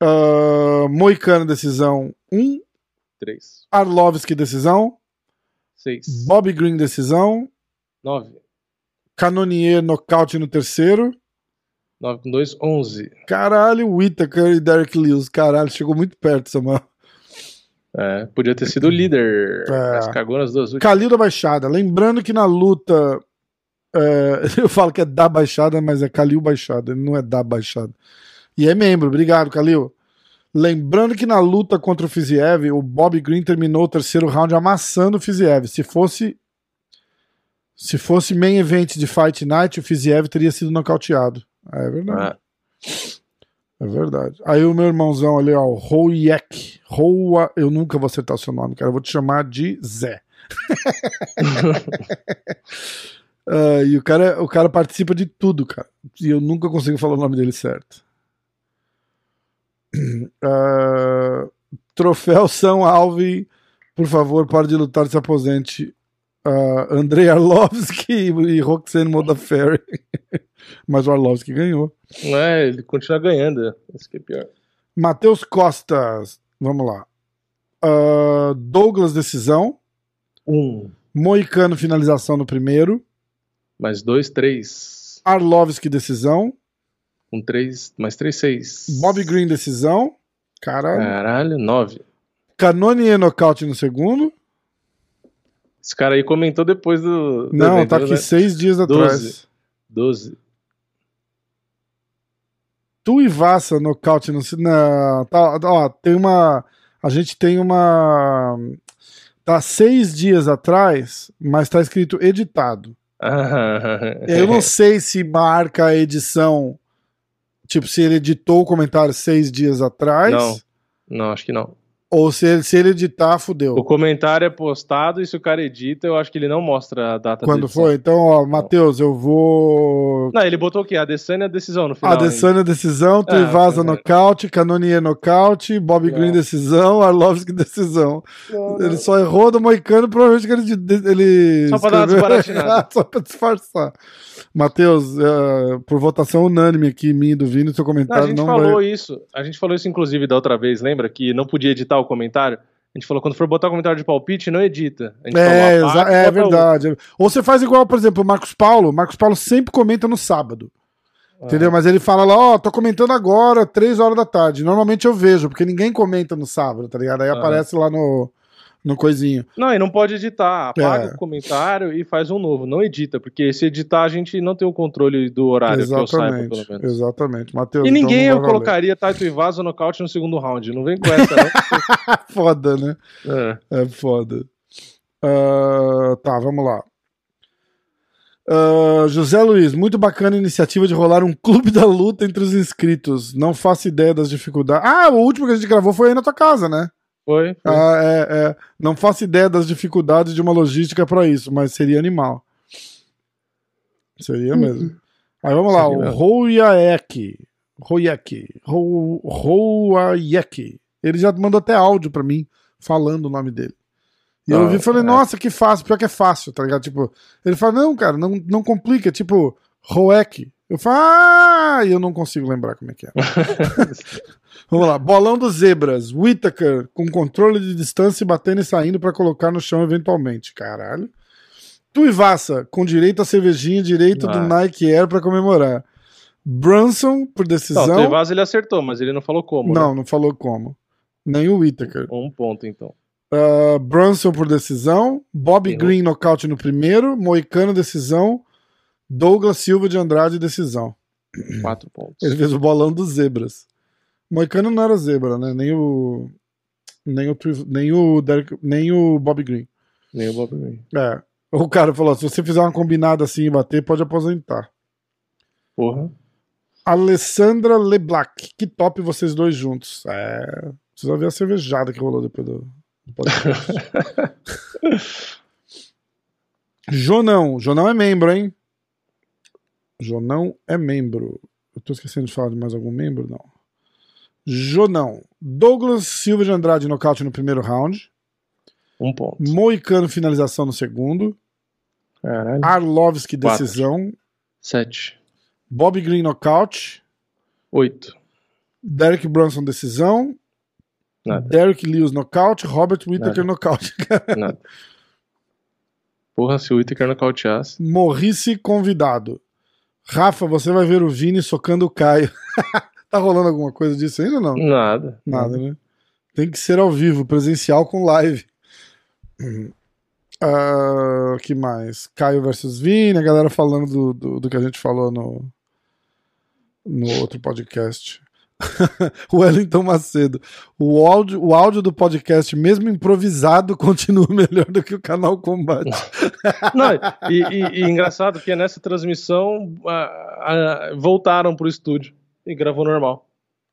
Ah, Moicano, decisão, um. Três. Arlovski, decisão. Seis. Bobby Green, decisão. Nove. Canonier, nocaute no terceiro. Nove com dois. Onze. Caralho, Whittaker e Derek Lewis. Caralho, chegou muito perto, Samuel. É, podia ter sido o líder. É. Mas cagou nas duas últimas. Calil da Baixada. Lembrando que na luta. é, eu falo que é da Baixada, mas é Calil Baixada, não é da Baixada. E é membro, obrigado, Calil. Lembrando que na luta contra o Fiziev, o Bob Green terminou o terceiro round amassando o Fiziev. Se fosse. Se fosse main event de Fight Night, o Fiziev teria sido nocauteado. Ah, é verdade. Ah, É verdade. Aí o meu irmãozão ali, ó, o Royek. Roa... Eu nunca vou acertar o seu nome, cara. Eu vou te chamar de Zé. Ah, e o cara, o cara participa de tudo, cara. E eu nunca consigo falar o nome dele certo. Ah, troféu São Alvin, por favor, pare de lutar se aposente. Uh, Andrei Arlovski e Roxane Modafferi. Mas o Arlovski ganhou. é, ele continua ganhando. Isso que é pior. Matheus Costas, vamos lá. Ah, Douglas, decisão. Um. Moicano, finalização no primeiro. Mais dois, três. Arlovski, decisão. Com três. Mais três, seis. Bob Green, decisão. Caralho. Caralho, nove. Canonier, nocaute no segundo. Esse cara aí comentou depois do. do Não, evento, tá aqui né? seis dias Doze. atrás. Doze. Tu e Vassa, nocaute no. Não, tá, ó, tem uma. A gente tem uma. Tá seis dias atrás, mas tá escrito editado. Eu não sei se marca a edição. Tipo, se ele editou o comentário seis dias atrás. Não. Não, acho que não. Ou se ele, se ele editar, fudeu. O comentário é postado e se o cara edita, eu acho que ele não mostra a data Quando foi? Então, ó, Matheus, eu vou. Não, ele botou o quê? A Adesanya é decisão no final. Adesanya decisão, Ah, Tuivasa é. nocaute, Canonier nocaute, Bob Green decisão, Arlovski decisão. Ele só errou do Moicano, provavelmente que ele. ele Só pra dar uma Só pra disfarçar. Matheus, eh, por votação unânime aqui, mim e do Vini, seu Não, a comentário gente não, falou vai. isso. A gente falou isso, inclusive, da outra vez, lembra? Que não podia editar o comentário. A gente falou, quando for botar o comentário de palpite, não edita. A gente É, falou, exa- apaga e é bota outro. verdade. Ou você faz igual, por exemplo, o Marcos Paulo. O Marcos Paulo sempre comenta no sábado. Ah. Entendeu? Mas ele fala lá, ó, tô comentando agora, três horas da tarde. Normalmente eu vejo, porque ninguém comenta no sábado, tá ligado? Aí Aham. aparece lá no, no coisinho. Não, e não pode editar. Apaga É. o comentário e faz um novo. Não edita, porque se editar, a gente não tem o controle do horário, que eu saiba, exatamente. pelo menos. Exatamente. Matheus, E ninguém então eu colocaria Taito Ivaso nocaute no segundo round. Não vem com essa, não. Foda, né? É. É foda. Ah, tá, vamos lá. Ah, José Luiz, muito bacana a iniciativa de rolar um clube da luta entre os inscritos. Não faço ideia das dificuldades. Ah, o último que a gente gravou foi aí na tua casa, né? Foi. foi. Ah, é, é. Não faço ideia das dificuldades de uma logística pra isso, mas seria animal. Seria mesmo. Aí vamos lá, Seria o. Royaek. Royaek. Ro- Royaek. Ele já mandou até áudio pra mim falando o nome dele. E eu Ah, ouvi e falei, é. nossa, que fácil, pior que é fácil, tá ligado? Tipo, ele fala, não, cara, não, não complica, é tipo, Roek. Eu falo, ah, e eu não consigo lembrar como é que é. Vamos lá, bolão dos zebras, Whittaker com controle de distância e batendo e saindo pra colocar no chão eventualmente. Caralho. Tuivasa com direito a cervejinha, direito do Ah. Nike Air pra comemorar. Brunson por Não, o decisão. Tevaz ele acertou, mas ele não falou como. Não, né? não falou como. Nem o Whittaker. Um ponto, então. Uh, Brunson por decisão. Bob. Green nocaute no primeiro. Moicano decisão. Douglas Silva de Andrade decisão. Quatro pontos. Ele fez o bolão dos zebras. Moicano não era zebra, né? Nem o. Nem o, nem o, Derek, nem o Bob Green. Nem o Bob Green. É. O cara falou: se você fizer uma combinada assim e bater, pode aposentar. Porra. Alessandra Leblanc. Que top vocês dois juntos. É. Precisa ver a cervejada que rolou depois do, do podcast. Jonão. Jonão é membro, hein? Jonão é membro. Eu tô esquecendo de falar de mais algum membro? Não. Jonão. Douglas Silva de Andrade nocaute no primeiro round. Um ponto. Moicano finalização no segundo. Caralho. Arlovski Quatro. decisão. Sete. Bob Green nocaute. Oito. Derek Brunson decisão. Nada. Derek Lewis nocaute. Robert Whittaker Nada. nocaute. Nada. Porra, se o Whittaker nocauteasse. Morrice convidado. Rafa, você vai ver o Vini socando o Caio. tá rolando alguma coisa disso ainda ou não? Nada. Nada, né? Tem que ser ao vivo, presencial com live. Hum. Ah, que mais? Caio versus Vini, a galera falando do, do, do que a gente falou no, no outro podcast. o Wellington Macedo. O áudio, o áudio do podcast, mesmo improvisado, continua melhor do que o canal Combate. Não, e, e- e engraçado que nessa transmissão ah, ah, voltaram pro estúdio e gravou normal.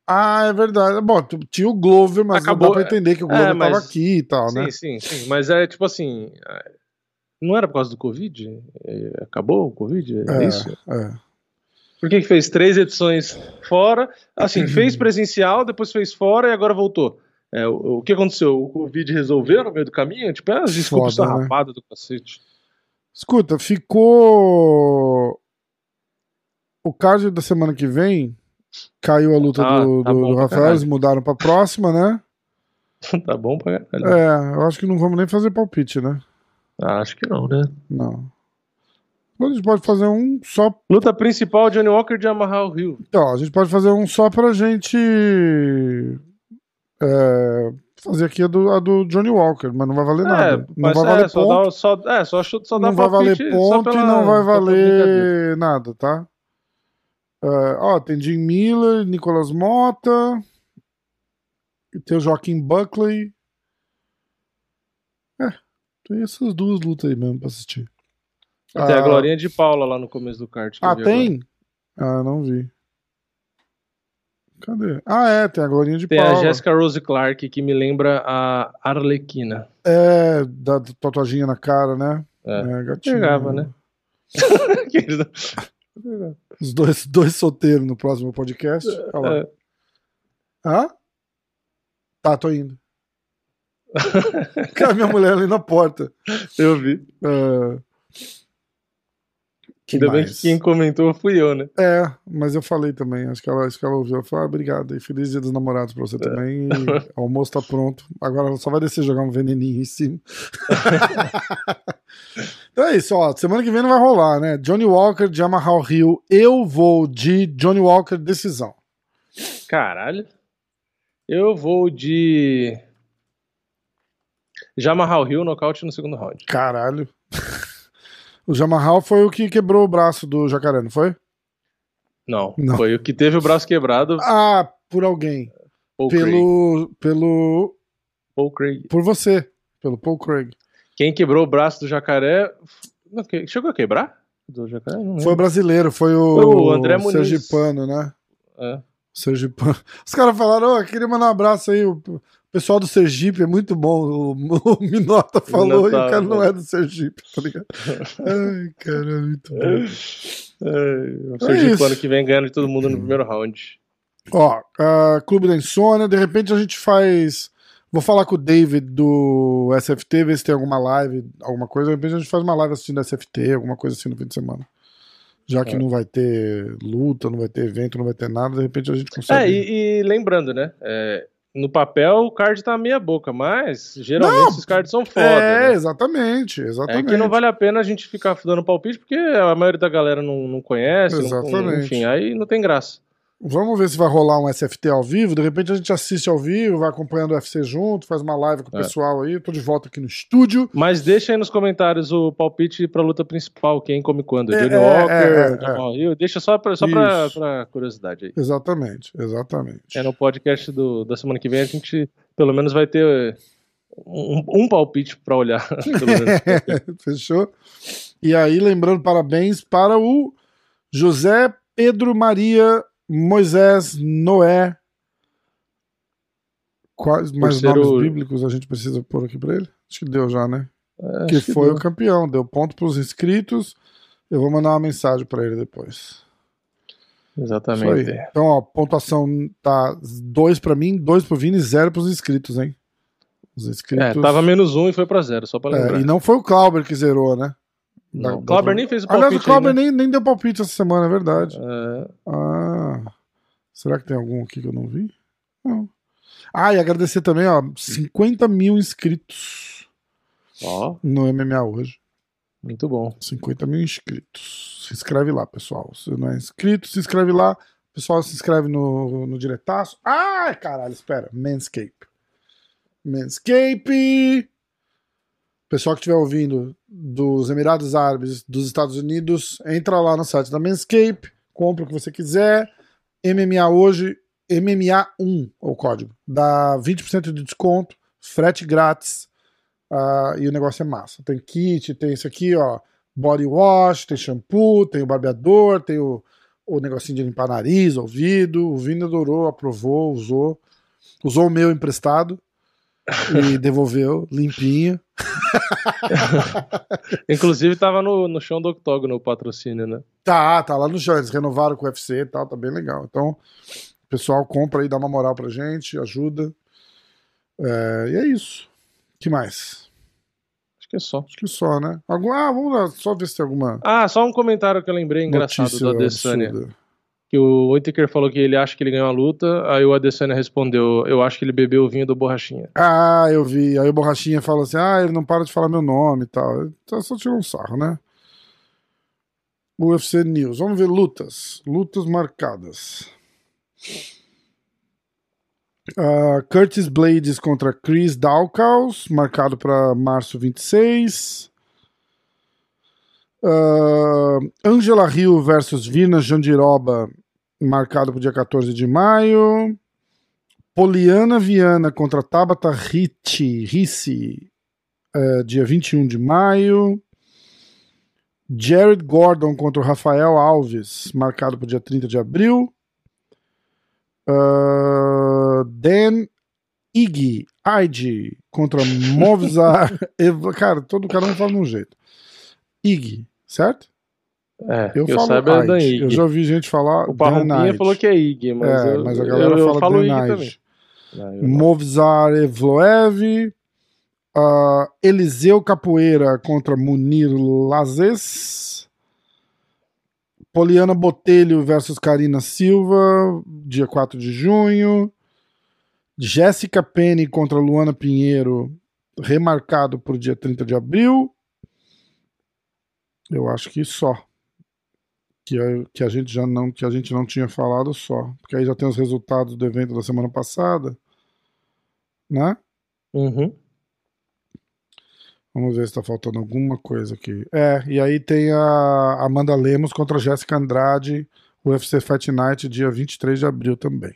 ah, é verdade. Bom, tinha o Glover, mas Acabou, não dá pra entender que o é, Glover mas- tava aqui e tal, né? Sim, sim, sim. Mas é tipo assim. ah, Não era por causa do Covid? É, Acabou o Covid? É, É, isso? é. Por que, fez três edições fora? Assim, fez presencial, depois fez fora e agora voltou. É, o, o que aconteceu? O Covid resolveu no meio do caminho? Tipo, é as desculpas Foda, né? sarrapadas do cacete. Escuta, ficou. O card da semana que vem caiu a luta Ah, do, tá do- do Rafael, eles mudaram pra próxima, né? tá bom pra caralho. É, eu acho que não vamos nem fazer palpite, né? Ah, acho que não, né? Não. A gente pode fazer um só. Luta principal, Johnny Walker de Amarrar o Rio. Então, a gente pode fazer um só pra gente. é, fazer aqui a do, a do Johnny Walker, mas não vai valer nada. não vai é, valer só ponto. dá, só, é, só, só dá não vai valer ponto pela- e não vai valer nada, tá? É, ó, tem Jim Miller, Nicolas Mota, tem o Joaquim Buckley. É, tem essas duas lutas aí mesmo pra assistir. Tem a Ah, Glorinha de Paula lá no começo do kart. Ah, tem? Ah, não vi. Cadê? Ah, é, tem a Glorinha de Tem Paula. a Jessica Rose Clark, que me lembra a Arlequina. É, da tatuaginha na cara, né? É. gatinho. Pegava, né? Os dois, dois solteiros no próximo podcast. Olha lá. É. Hã? Tá, tô indo. Cara, minha mulher ali na porta. Eu vi. É, que Ainda bem mais? que quem comentou fui eu, né? É, mas eu falei também. Acho que ela, acho que ela ouviu. Eu falei, ah, obrigado. E feliz dia dos namorados pra você também. E o almoço tá pronto. Agora ela só vai descer jogar um veneninho em cima. então é isso, ó. Semana que vem não vai rolar, né? Johnny Walker de Amarrar o Rio. Eu vou de Johnny Walker decisão. Caralho. Eu vou de. Jamarral Hill, nocaute no segundo round. Caralho. O Jamarral foi o que quebrou o braço do jacaré, não foi? Não, Não. foi o que teve o braço quebrado. Ah, por alguém. Paul Craig. Pelo. Pelo. Paul Craig. Por você. Pelo Paul Craig. Quem quebrou o braço do jacaré. Não, Chegou a quebrar? Do jacaré? Não Foi brasileiro, foi o, Foi o André Muniz. Sergipano, né? É. Sergipano. Os caras falaram, ó, queria mandar um abraço aí. O pessoal do Sergipe é muito bom. O, o Minota falou e o Minota, cara não é do Sergipe, tá ligado? Ai, cara, é muito bom. É, o É Sergipano isso. que vem ganhando de todo mundo no primeiro round. Ó, ah, Clube da Insônia, de repente a gente faz. Vou falar com o David do SFT, ver se tem alguma live, alguma coisa. De repente a gente faz uma live assistindo SFT, alguma coisa assim no fim de semana. Já que É. não vai ter luta, não vai ter evento, não vai ter nada, de repente a gente consegue. É, e, e lembrando, né? é, no papel o card tá meia boca, mas geralmente Não, esses cards são foda. é, né? exatamente, É exatamente. que não vale a pena a gente ficar dando palpite, porque a maioria da galera não, não conhece, não- Exatamente. enfim, aí não tem graça. Vamos ver se vai rolar um SFT ao vivo. De repente a gente assiste ao vivo, vai acompanhando o UFC junto, faz uma live com o É. pessoal aí. Tô de volta aqui no estúdio. Mas deixa aí nos comentários o palpite pra luta principal, quem come quando. É, Johnny é, Walker, é, é, Hill. Deixa só, pra, só pra, pra curiosidade aí. Exatamente, exatamente. É no podcast do, da semana que vem a gente pelo menos vai ter um, um palpite pra olhar. Fechou? E aí, lembrando, parabéns para o José Pedro Maria Moisés Noé. Quais mais nomes o- bíblicos a gente precisa pôr aqui para ele? Acho que deu já, né? É, que foi deu. o campeão, deu ponto para os inscritos. Eu vou mandar uma mensagem para ele depois. Exatamente. Então, ó, pontuação tá 2 para mim, 2 pro Vini, 0 pros inscritos, hein? Os inscritos. É, tava menos um e foi pra zero, só pra É, lembrar. e não foi o Clauber que zerou, né? Não, o Clauber nem fez o Aliás, palpite. o Clauber nem, nem deu palpite essa semana, é verdade. É, Ah, será que tem algum aqui que eu não vi? Não. Ah, e agradecer também, ó, 50 mil inscritos ó, no MMA hoje. muito bom. 50 mil inscritos. Se inscreve lá, pessoal. Se não é inscrito, se inscreve lá. Pessoal, se inscreve no, no diretaço. Ah, caralho, espera. Manscape. Manscape. Pessoal que estiver ouvindo dos Emirados Árabes, dos Estados Unidos, entra lá no site da Manscape, compra o que você quiser. MMA hoje, MMA1 é o código. Dá 20% de desconto, frete grátis. ah, e o negócio é massa. Tem kit, tem isso aqui, ó. Body wash, tem shampoo, tem o barbeador, tem o, o negocinho de limpar nariz, ouvido. O Vini adorou, aprovou, usou. Usou o meu emprestado e devolveu limpinho. Inclusive tava no, no chão do octógono o patrocínio, né? Tá, tá lá no chão. Eles renovaram com o UFC e tal, tá bem legal. Então, pessoal compra aí, dá uma moral pra gente, ajuda. É, e é isso. que mais? Acho que é só. Acho que só, né? Algum, ah, vamos lá, só ver se tem alguma Ah, só um comentário que eu lembrei engraçado notícia do Adesanya. Que o Whittaker falou que ele acha que ele ganhou a luta, aí o Adesanya respondeu, eu acho que ele bebeu o vinho do Borrachinha. Ah, eu vi. Aí o Borrachinha fala assim: ah, ele não para de falar meu nome e tal. Tá só tirando um sarro, né? UFC News. Vamos ver lutas. Lutas marcadas. Ah, Curtis Blades contra Chris Dawkins, marcado para março 26. Ah, Angela Hill versus Vina Jandiroba, marcado para o dia 14 de maio. Poliana Viana contra Tabata Ricci, Ricci eh, dia 21 de maio. Jared Gordon contra o Rafael Alves, marcado para o dia 30 de abril. Ah, Dan Iggy, Aide contra Movzar. Cara, todo cara não fala de um jeito. Iggy, certo? É, Eu, eu falo é Dan. Ig. Eu já ouvi gente falar. O Parrumpinha falou que é Ig, mas, É, eu, mas a galera eu, eu fala falo Dan Ig também. Movzar Evloev, ah, Eliseu Capoeira contra Munir Lazes, Poliana Botelho versus Karina Silva, dia 4 de junho, Jéssica Penny contra Luana Pinheiro, remarcado por dia 30 de abril. Eu acho que só. Que a, que a gente já não que a gente não tinha falado só, porque aí já tem os resultados do evento da semana passada né? Uhum. Vamos ver se tá faltando alguma coisa aqui. É, e aí tem a Amanda Lemos contra a Jéssica Andrade, UFC Fight Night, dia 23 de abril também.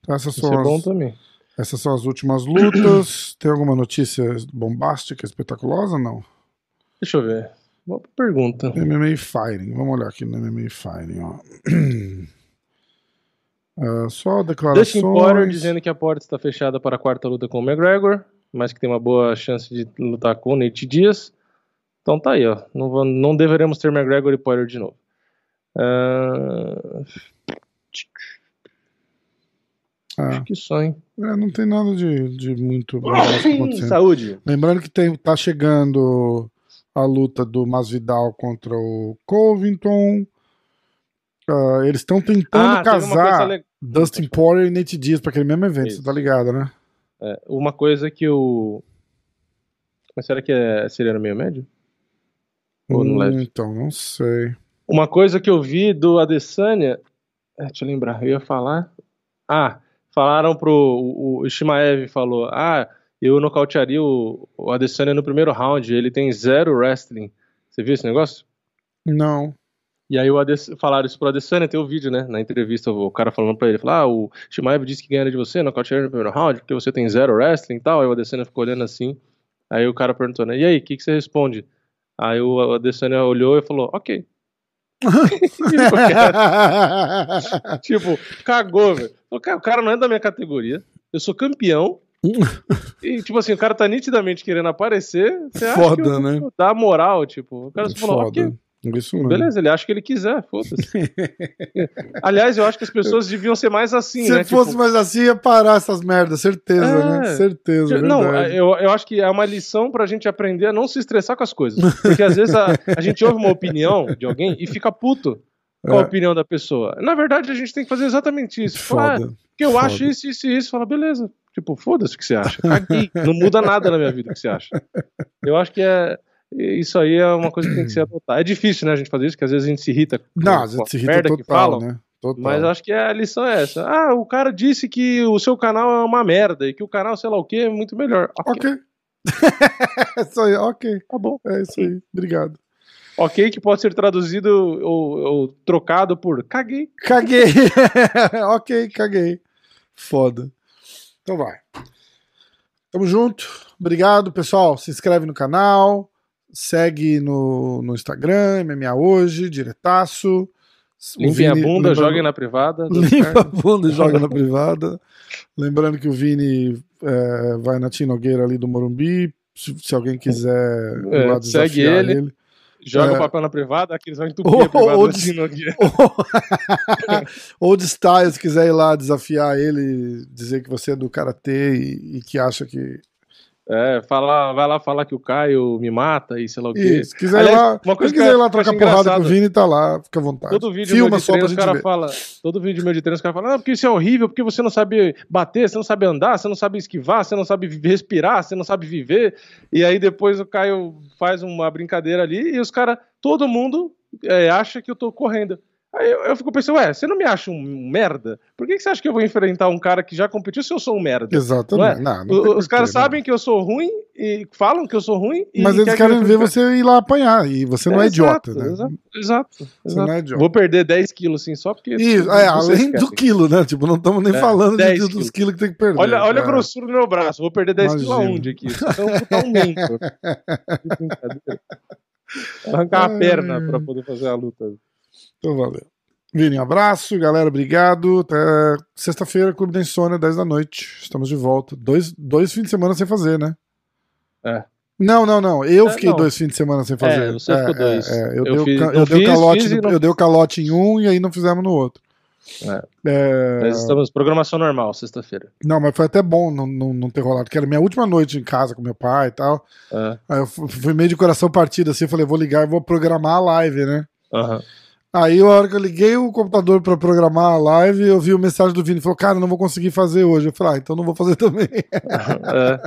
Então essas Isso são, é bom as, também. essas são as últimas lutas. tem alguma notícia bombástica, espetaculosa? Não. Deixa eu ver. Boa pergunta. MMA Fighting. Vamos olhar aqui no MMA Fighting, ó. Ah, só declarações. Dustin Poirier dizendo que a porta está fechada para a quarta luta com o McGregor, mas que tem uma boa chance de lutar com o Nate Diaz. Então tá aí, ó. Não, não deveremos ter McGregor e Poirier de novo. Ah, Acho que só, hein? é, não tem nada de, de muito. Saúde. Lembrando que tem, tá chegando a luta do Masvidal contra o Covington. Ah, eles estão tentando Ah, casar le- Dustin Poirier e Nate Diaz para aquele mesmo evento, Isso. você tá ligado, né? é, uma coisa que o. Mas será que é, seria no meio médio? Ou no Hum, leve? então, não sei. Uma coisa que eu vi do Adesanya É, deixa eu lembrar, eu ia falar. Ah, falaram pro. O, o Shimaev falou: Ah, eu nocautearia o, o Adesanya no primeiro round, ele tem zero wrestling. Você viu esse negócio? Não. E aí o Ades, falaram isso pro Adesanya, tem o vídeo, né? Na entrevista, o cara falando pra ele, falou, ah, o Shimaev disse que ganharia de você, nocautearia no primeiro round, porque você tem zero wrestling e tal. Aí o Adesanya ficou olhando assim. Aí o cara perguntou, né? E aí, o que, que você responde? Aí o Adesanya olhou e falou, ok. tipo, cagou, velho. O cara não é da minha categoria. Eu sou campeão. E, tipo assim, o cara tá nitidamente querendo aparecer. Você acha Foda, que eu, né? Dá moral, tipo. O cara só falou, ok. Isso mesmo. Beleza, ele acha que ele quiser, foda-se. Aliás, eu acho que as pessoas deviam ser mais assim, Se né? fosse Tipo, mais assim, ia parar essas merdas, certeza, É. né? Certeza. não, verdade. eu, eu acho que é uma lição pra gente aprender a não se estressar com as coisas. Porque às vezes a, a gente ouve uma opinião de alguém e fica puto com a É. opinião da pessoa. Na verdade, a gente tem que fazer exatamente isso. Falar, Foda. ah, porque eu Foda. acho isso, isso e isso. Fala, beleza. Tipo, foda-se o que você acha. Caguei. Não muda nada na minha vida o que você acha. Eu acho que é. Isso aí é uma coisa que tem que ser adotada. É difícil, né, a gente fazer isso, porque às vezes a gente se irrita com, Não, com vezes se a irrita merda que total, falam. né? Total. Mas acho que a lição é essa. Ah, o cara disse que o seu canal é uma merda e que o canal, sei lá o que, é muito melhor. Ok, Ok. é isso aí, ok. tá bom. É isso aí. Obrigado. Ok, que pode ser traduzido ou, ou trocado por caguei. Caguei. ok, caguei. Foda. Então vai. Tamo junto. Obrigado, pessoal. Se inscreve no canal. Segue no, no Instagram, MMA Hoje, diretaço. Limpem a bunda, joguem na privada. Limpa a bunda e joga na privada. Lembrando que o Vini é, vai na Tia Nogueira ali do Morumbi. Se, se alguém quiser É, lá segue desafiar ele. Joga É. o papel na privada, aqui eles vão entupir Ou- a privada ou. Ou de Styles, quiser ir lá desafiar ele, dizer que você é do Karatê e, e que acha que. É, fala, vai lá falar que o Caio me mata e sei lá o quê. Isso, quiser Aliás, lá, uma coisa que quiser eu ir lá trocar porrada com o. Vini, tá lá, fica à vontade. Todo vídeo Filma meu de só pra treino, gente cara ver. fala, todo vídeo meu de treino, os caras falam, ah, porque isso é horrível, porque você não sabe bater, você não sabe andar, você não sabe esquivar, você não sabe respirar, você não sabe viver. E aí depois o Caio faz uma brincadeira ali e os caras, todo mundo é, acha que eu tô correndo. Aí eu, eu fico pensando, ué, você não me acha um merda? Por que, que você acha que eu vou enfrentar um cara que já competiu se eu sou um merda? Exatamente. Não é? Não, não O- os caras né? sabem que eu sou ruim e falam que eu sou ruim. Mas eles querem que ver você ir lá apanhar. E você não é, exato, idiota, né? Exato, exato. Você exato. não é idiota. Vou perder 10 quilos, assim, só porque. Isso, é, além do quilo, né? Tipo, não estamos nem É, falando de, 10 dos quilos. quilos que tem que perder. Olha, olha é. a grossura do meu braço, vou perder 10 quilos aonde aqui? É um puta aumento. Que brincadeira. Arrancar a perna pra poder fazer a luta. Então valeu. Vini, um abraço, galera, obrigado. Até sexta-feira, Clube da Insônia, 10 da noite. Estamos de volta. Dois, dois fins de semana sem fazer, né? É. Não, não, não. Eu É, fiquei não. dois fins de semana sem fazer. É, você ficou dois. Eu, Eu dei o fiz- eu dei fiz, calote, fiz não- eu dei o calote em um e aí não fizemos no outro. É. É, Nós estamos programação normal, sexta-feira. Não, mas foi até bom não, não, não ter rolado, porque era minha última noite em casa com meu pai e tal. É. Aí eu fu- fui meio de coração partido assim, eu falei, vou ligar e vou programar a live, né? Aham. Aí, a hora que eu liguei o computador pra programar a live, eu vi o mensagem do Vini. Falou, cara, não vou conseguir fazer hoje. Eu falei, ah, então não vou fazer também. É.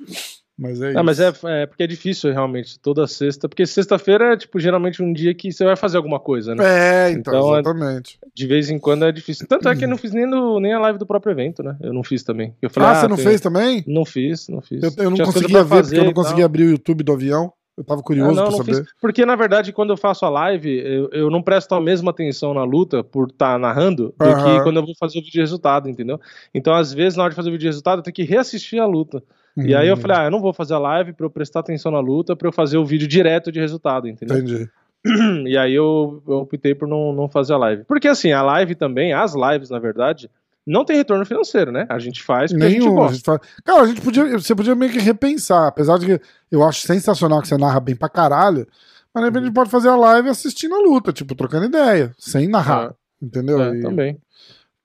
Mas é Ah, mas é, é porque é difícil realmente, toda sexta. Porque sexta-feira é, tipo, geralmente um dia que você vai fazer alguma coisa, né? É, então, Então, é- exatamente. De vez em quando é difícil. Tanto é que eu não fiz nem, no, nem a live do próprio evento, né? Eu não fiz também. Eu falei, ah, você não tem- fez também? Não fiz, não fiz. Eu, eu não Tinha conseguia ver, porque eu não conseguia abrir o YouTube do avião. Eu tava curioso Ah, não, pra não saber. fiz. Porque, na verdade, quando eu faço a live, eu, eu não presto a mesma atenção na luta por estar narrando do Aham. que quando eu vou fazer o vídeo de resultado, entendeu? Então, às vezes, na hora de fazer o vídeo de resultado, eu tenho que reassistir a luta. E aí eu Hum, falei, ah, eu não vou fazer a live pra eu prestar atenção na luta, pra eu fazer o vídeo direto de resultado, entendeu? Entendi. E aí eu, eu optei por não, não fazer a live. Porque assim, a live também, as lives, na verdade, não tem retorno financeiro, né? A gente faz porque a gente Nenhum. a gosta. gente fala- Cara, a gente podia. Você podia meio que repensar. Apesar de que eu acho sensacional que você narra bem pra caralho. Mas de repente a gente pode fazer a live assistindo a luta, tipo, trocando ideia, sem narrar. Entendeu? É, E- também.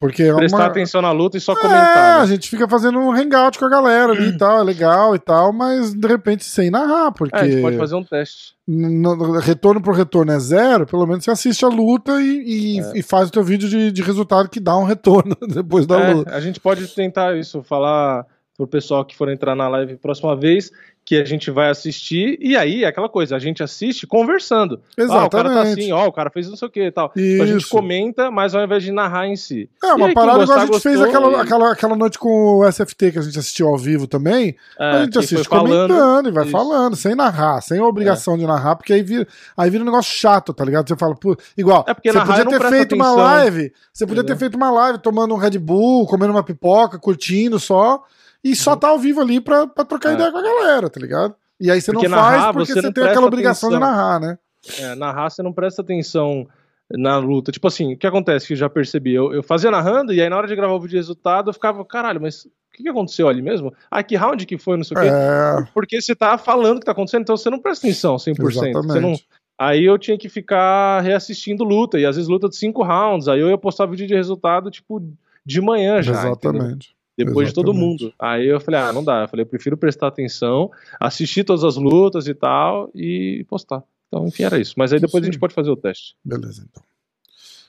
Porque é Prestar uma... atenção na luta e só É, comentar. a né? gente fica fazendo um hangout com a galera ali e tal, é legal e tal, mas de repente sem narrar, porque É, a gente pode fazer um teste. no- no- retorno por retorno é zero, pelo menos você assiste a luta e, e- e faz o teu vídeo de, de resultado que dá um retorno depois da É, luta. a gente pode tentar isso, falar pro pessoal que for entrar na live próxima vez, que a gente vai assistir, e aí é aquela coisa, a gente assiste conversando. Exatamente. Ah, o cara tá assim, ó, o cara fez não sei o que e tal. Então a gente Isso. comenta, mas ao invés de narrar em si. É, uma aí, parada igual a gente fez gostou, aquela, e- aquela, aquela noite com o SFT que a gente assistiu ao vivo também. É, a gente assiste foi falando, comentando e vai isso. falando, sem narrar, sem obrigação de narrar, porque aí vira, aí vira um negócio chato, tá ligado? Você fala, pô, igual, É porque você podia ter feito uma atenção. live, você podia ter Entendeu? feito uma live tomando um Red Bull, comendo uma pipoca, curtindo só, e só tá ao vivo ali pra, pra trocar Uhum. É. ideia com a galera, tá ligado? E aí você Porque não faz narrar, porque você você tem aquela obrigação de atenção. narrar, né? É, narrar, você não presta atenção na luta. Tipo assim, o que acontece que eu já percebi? Eu, eu fazia narrando e aí na hora de gravar o vídeo de resultado eu ficava, caralho, mas o que, que aconteceu ali mesmo? Ah, que round que foi, não sei o quê. É, Porque você tá falando o que tá acontecendo, então você não presta atenção 100%. Você não... exatamente. Aí eu tinha que ficar reassistindo luta, e às vezes luta de cinco rounds, aí eu ia postar vídeo de resultado, tipo, de manhã já, entendeu? Exatamente. depois de todo Exatamente. mundo. Aí eu falei, ah, não dá. Eu falei, eu prefiro prestar atenção, assistir todas as lutas e tal, e postar. Então, enfim, era isso. Mas aí depois Isso a gente pode fazer o teste. Beleza, então.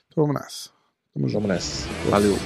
Então vamos nessa. Tamo junto. Vamos nessa. Valeu.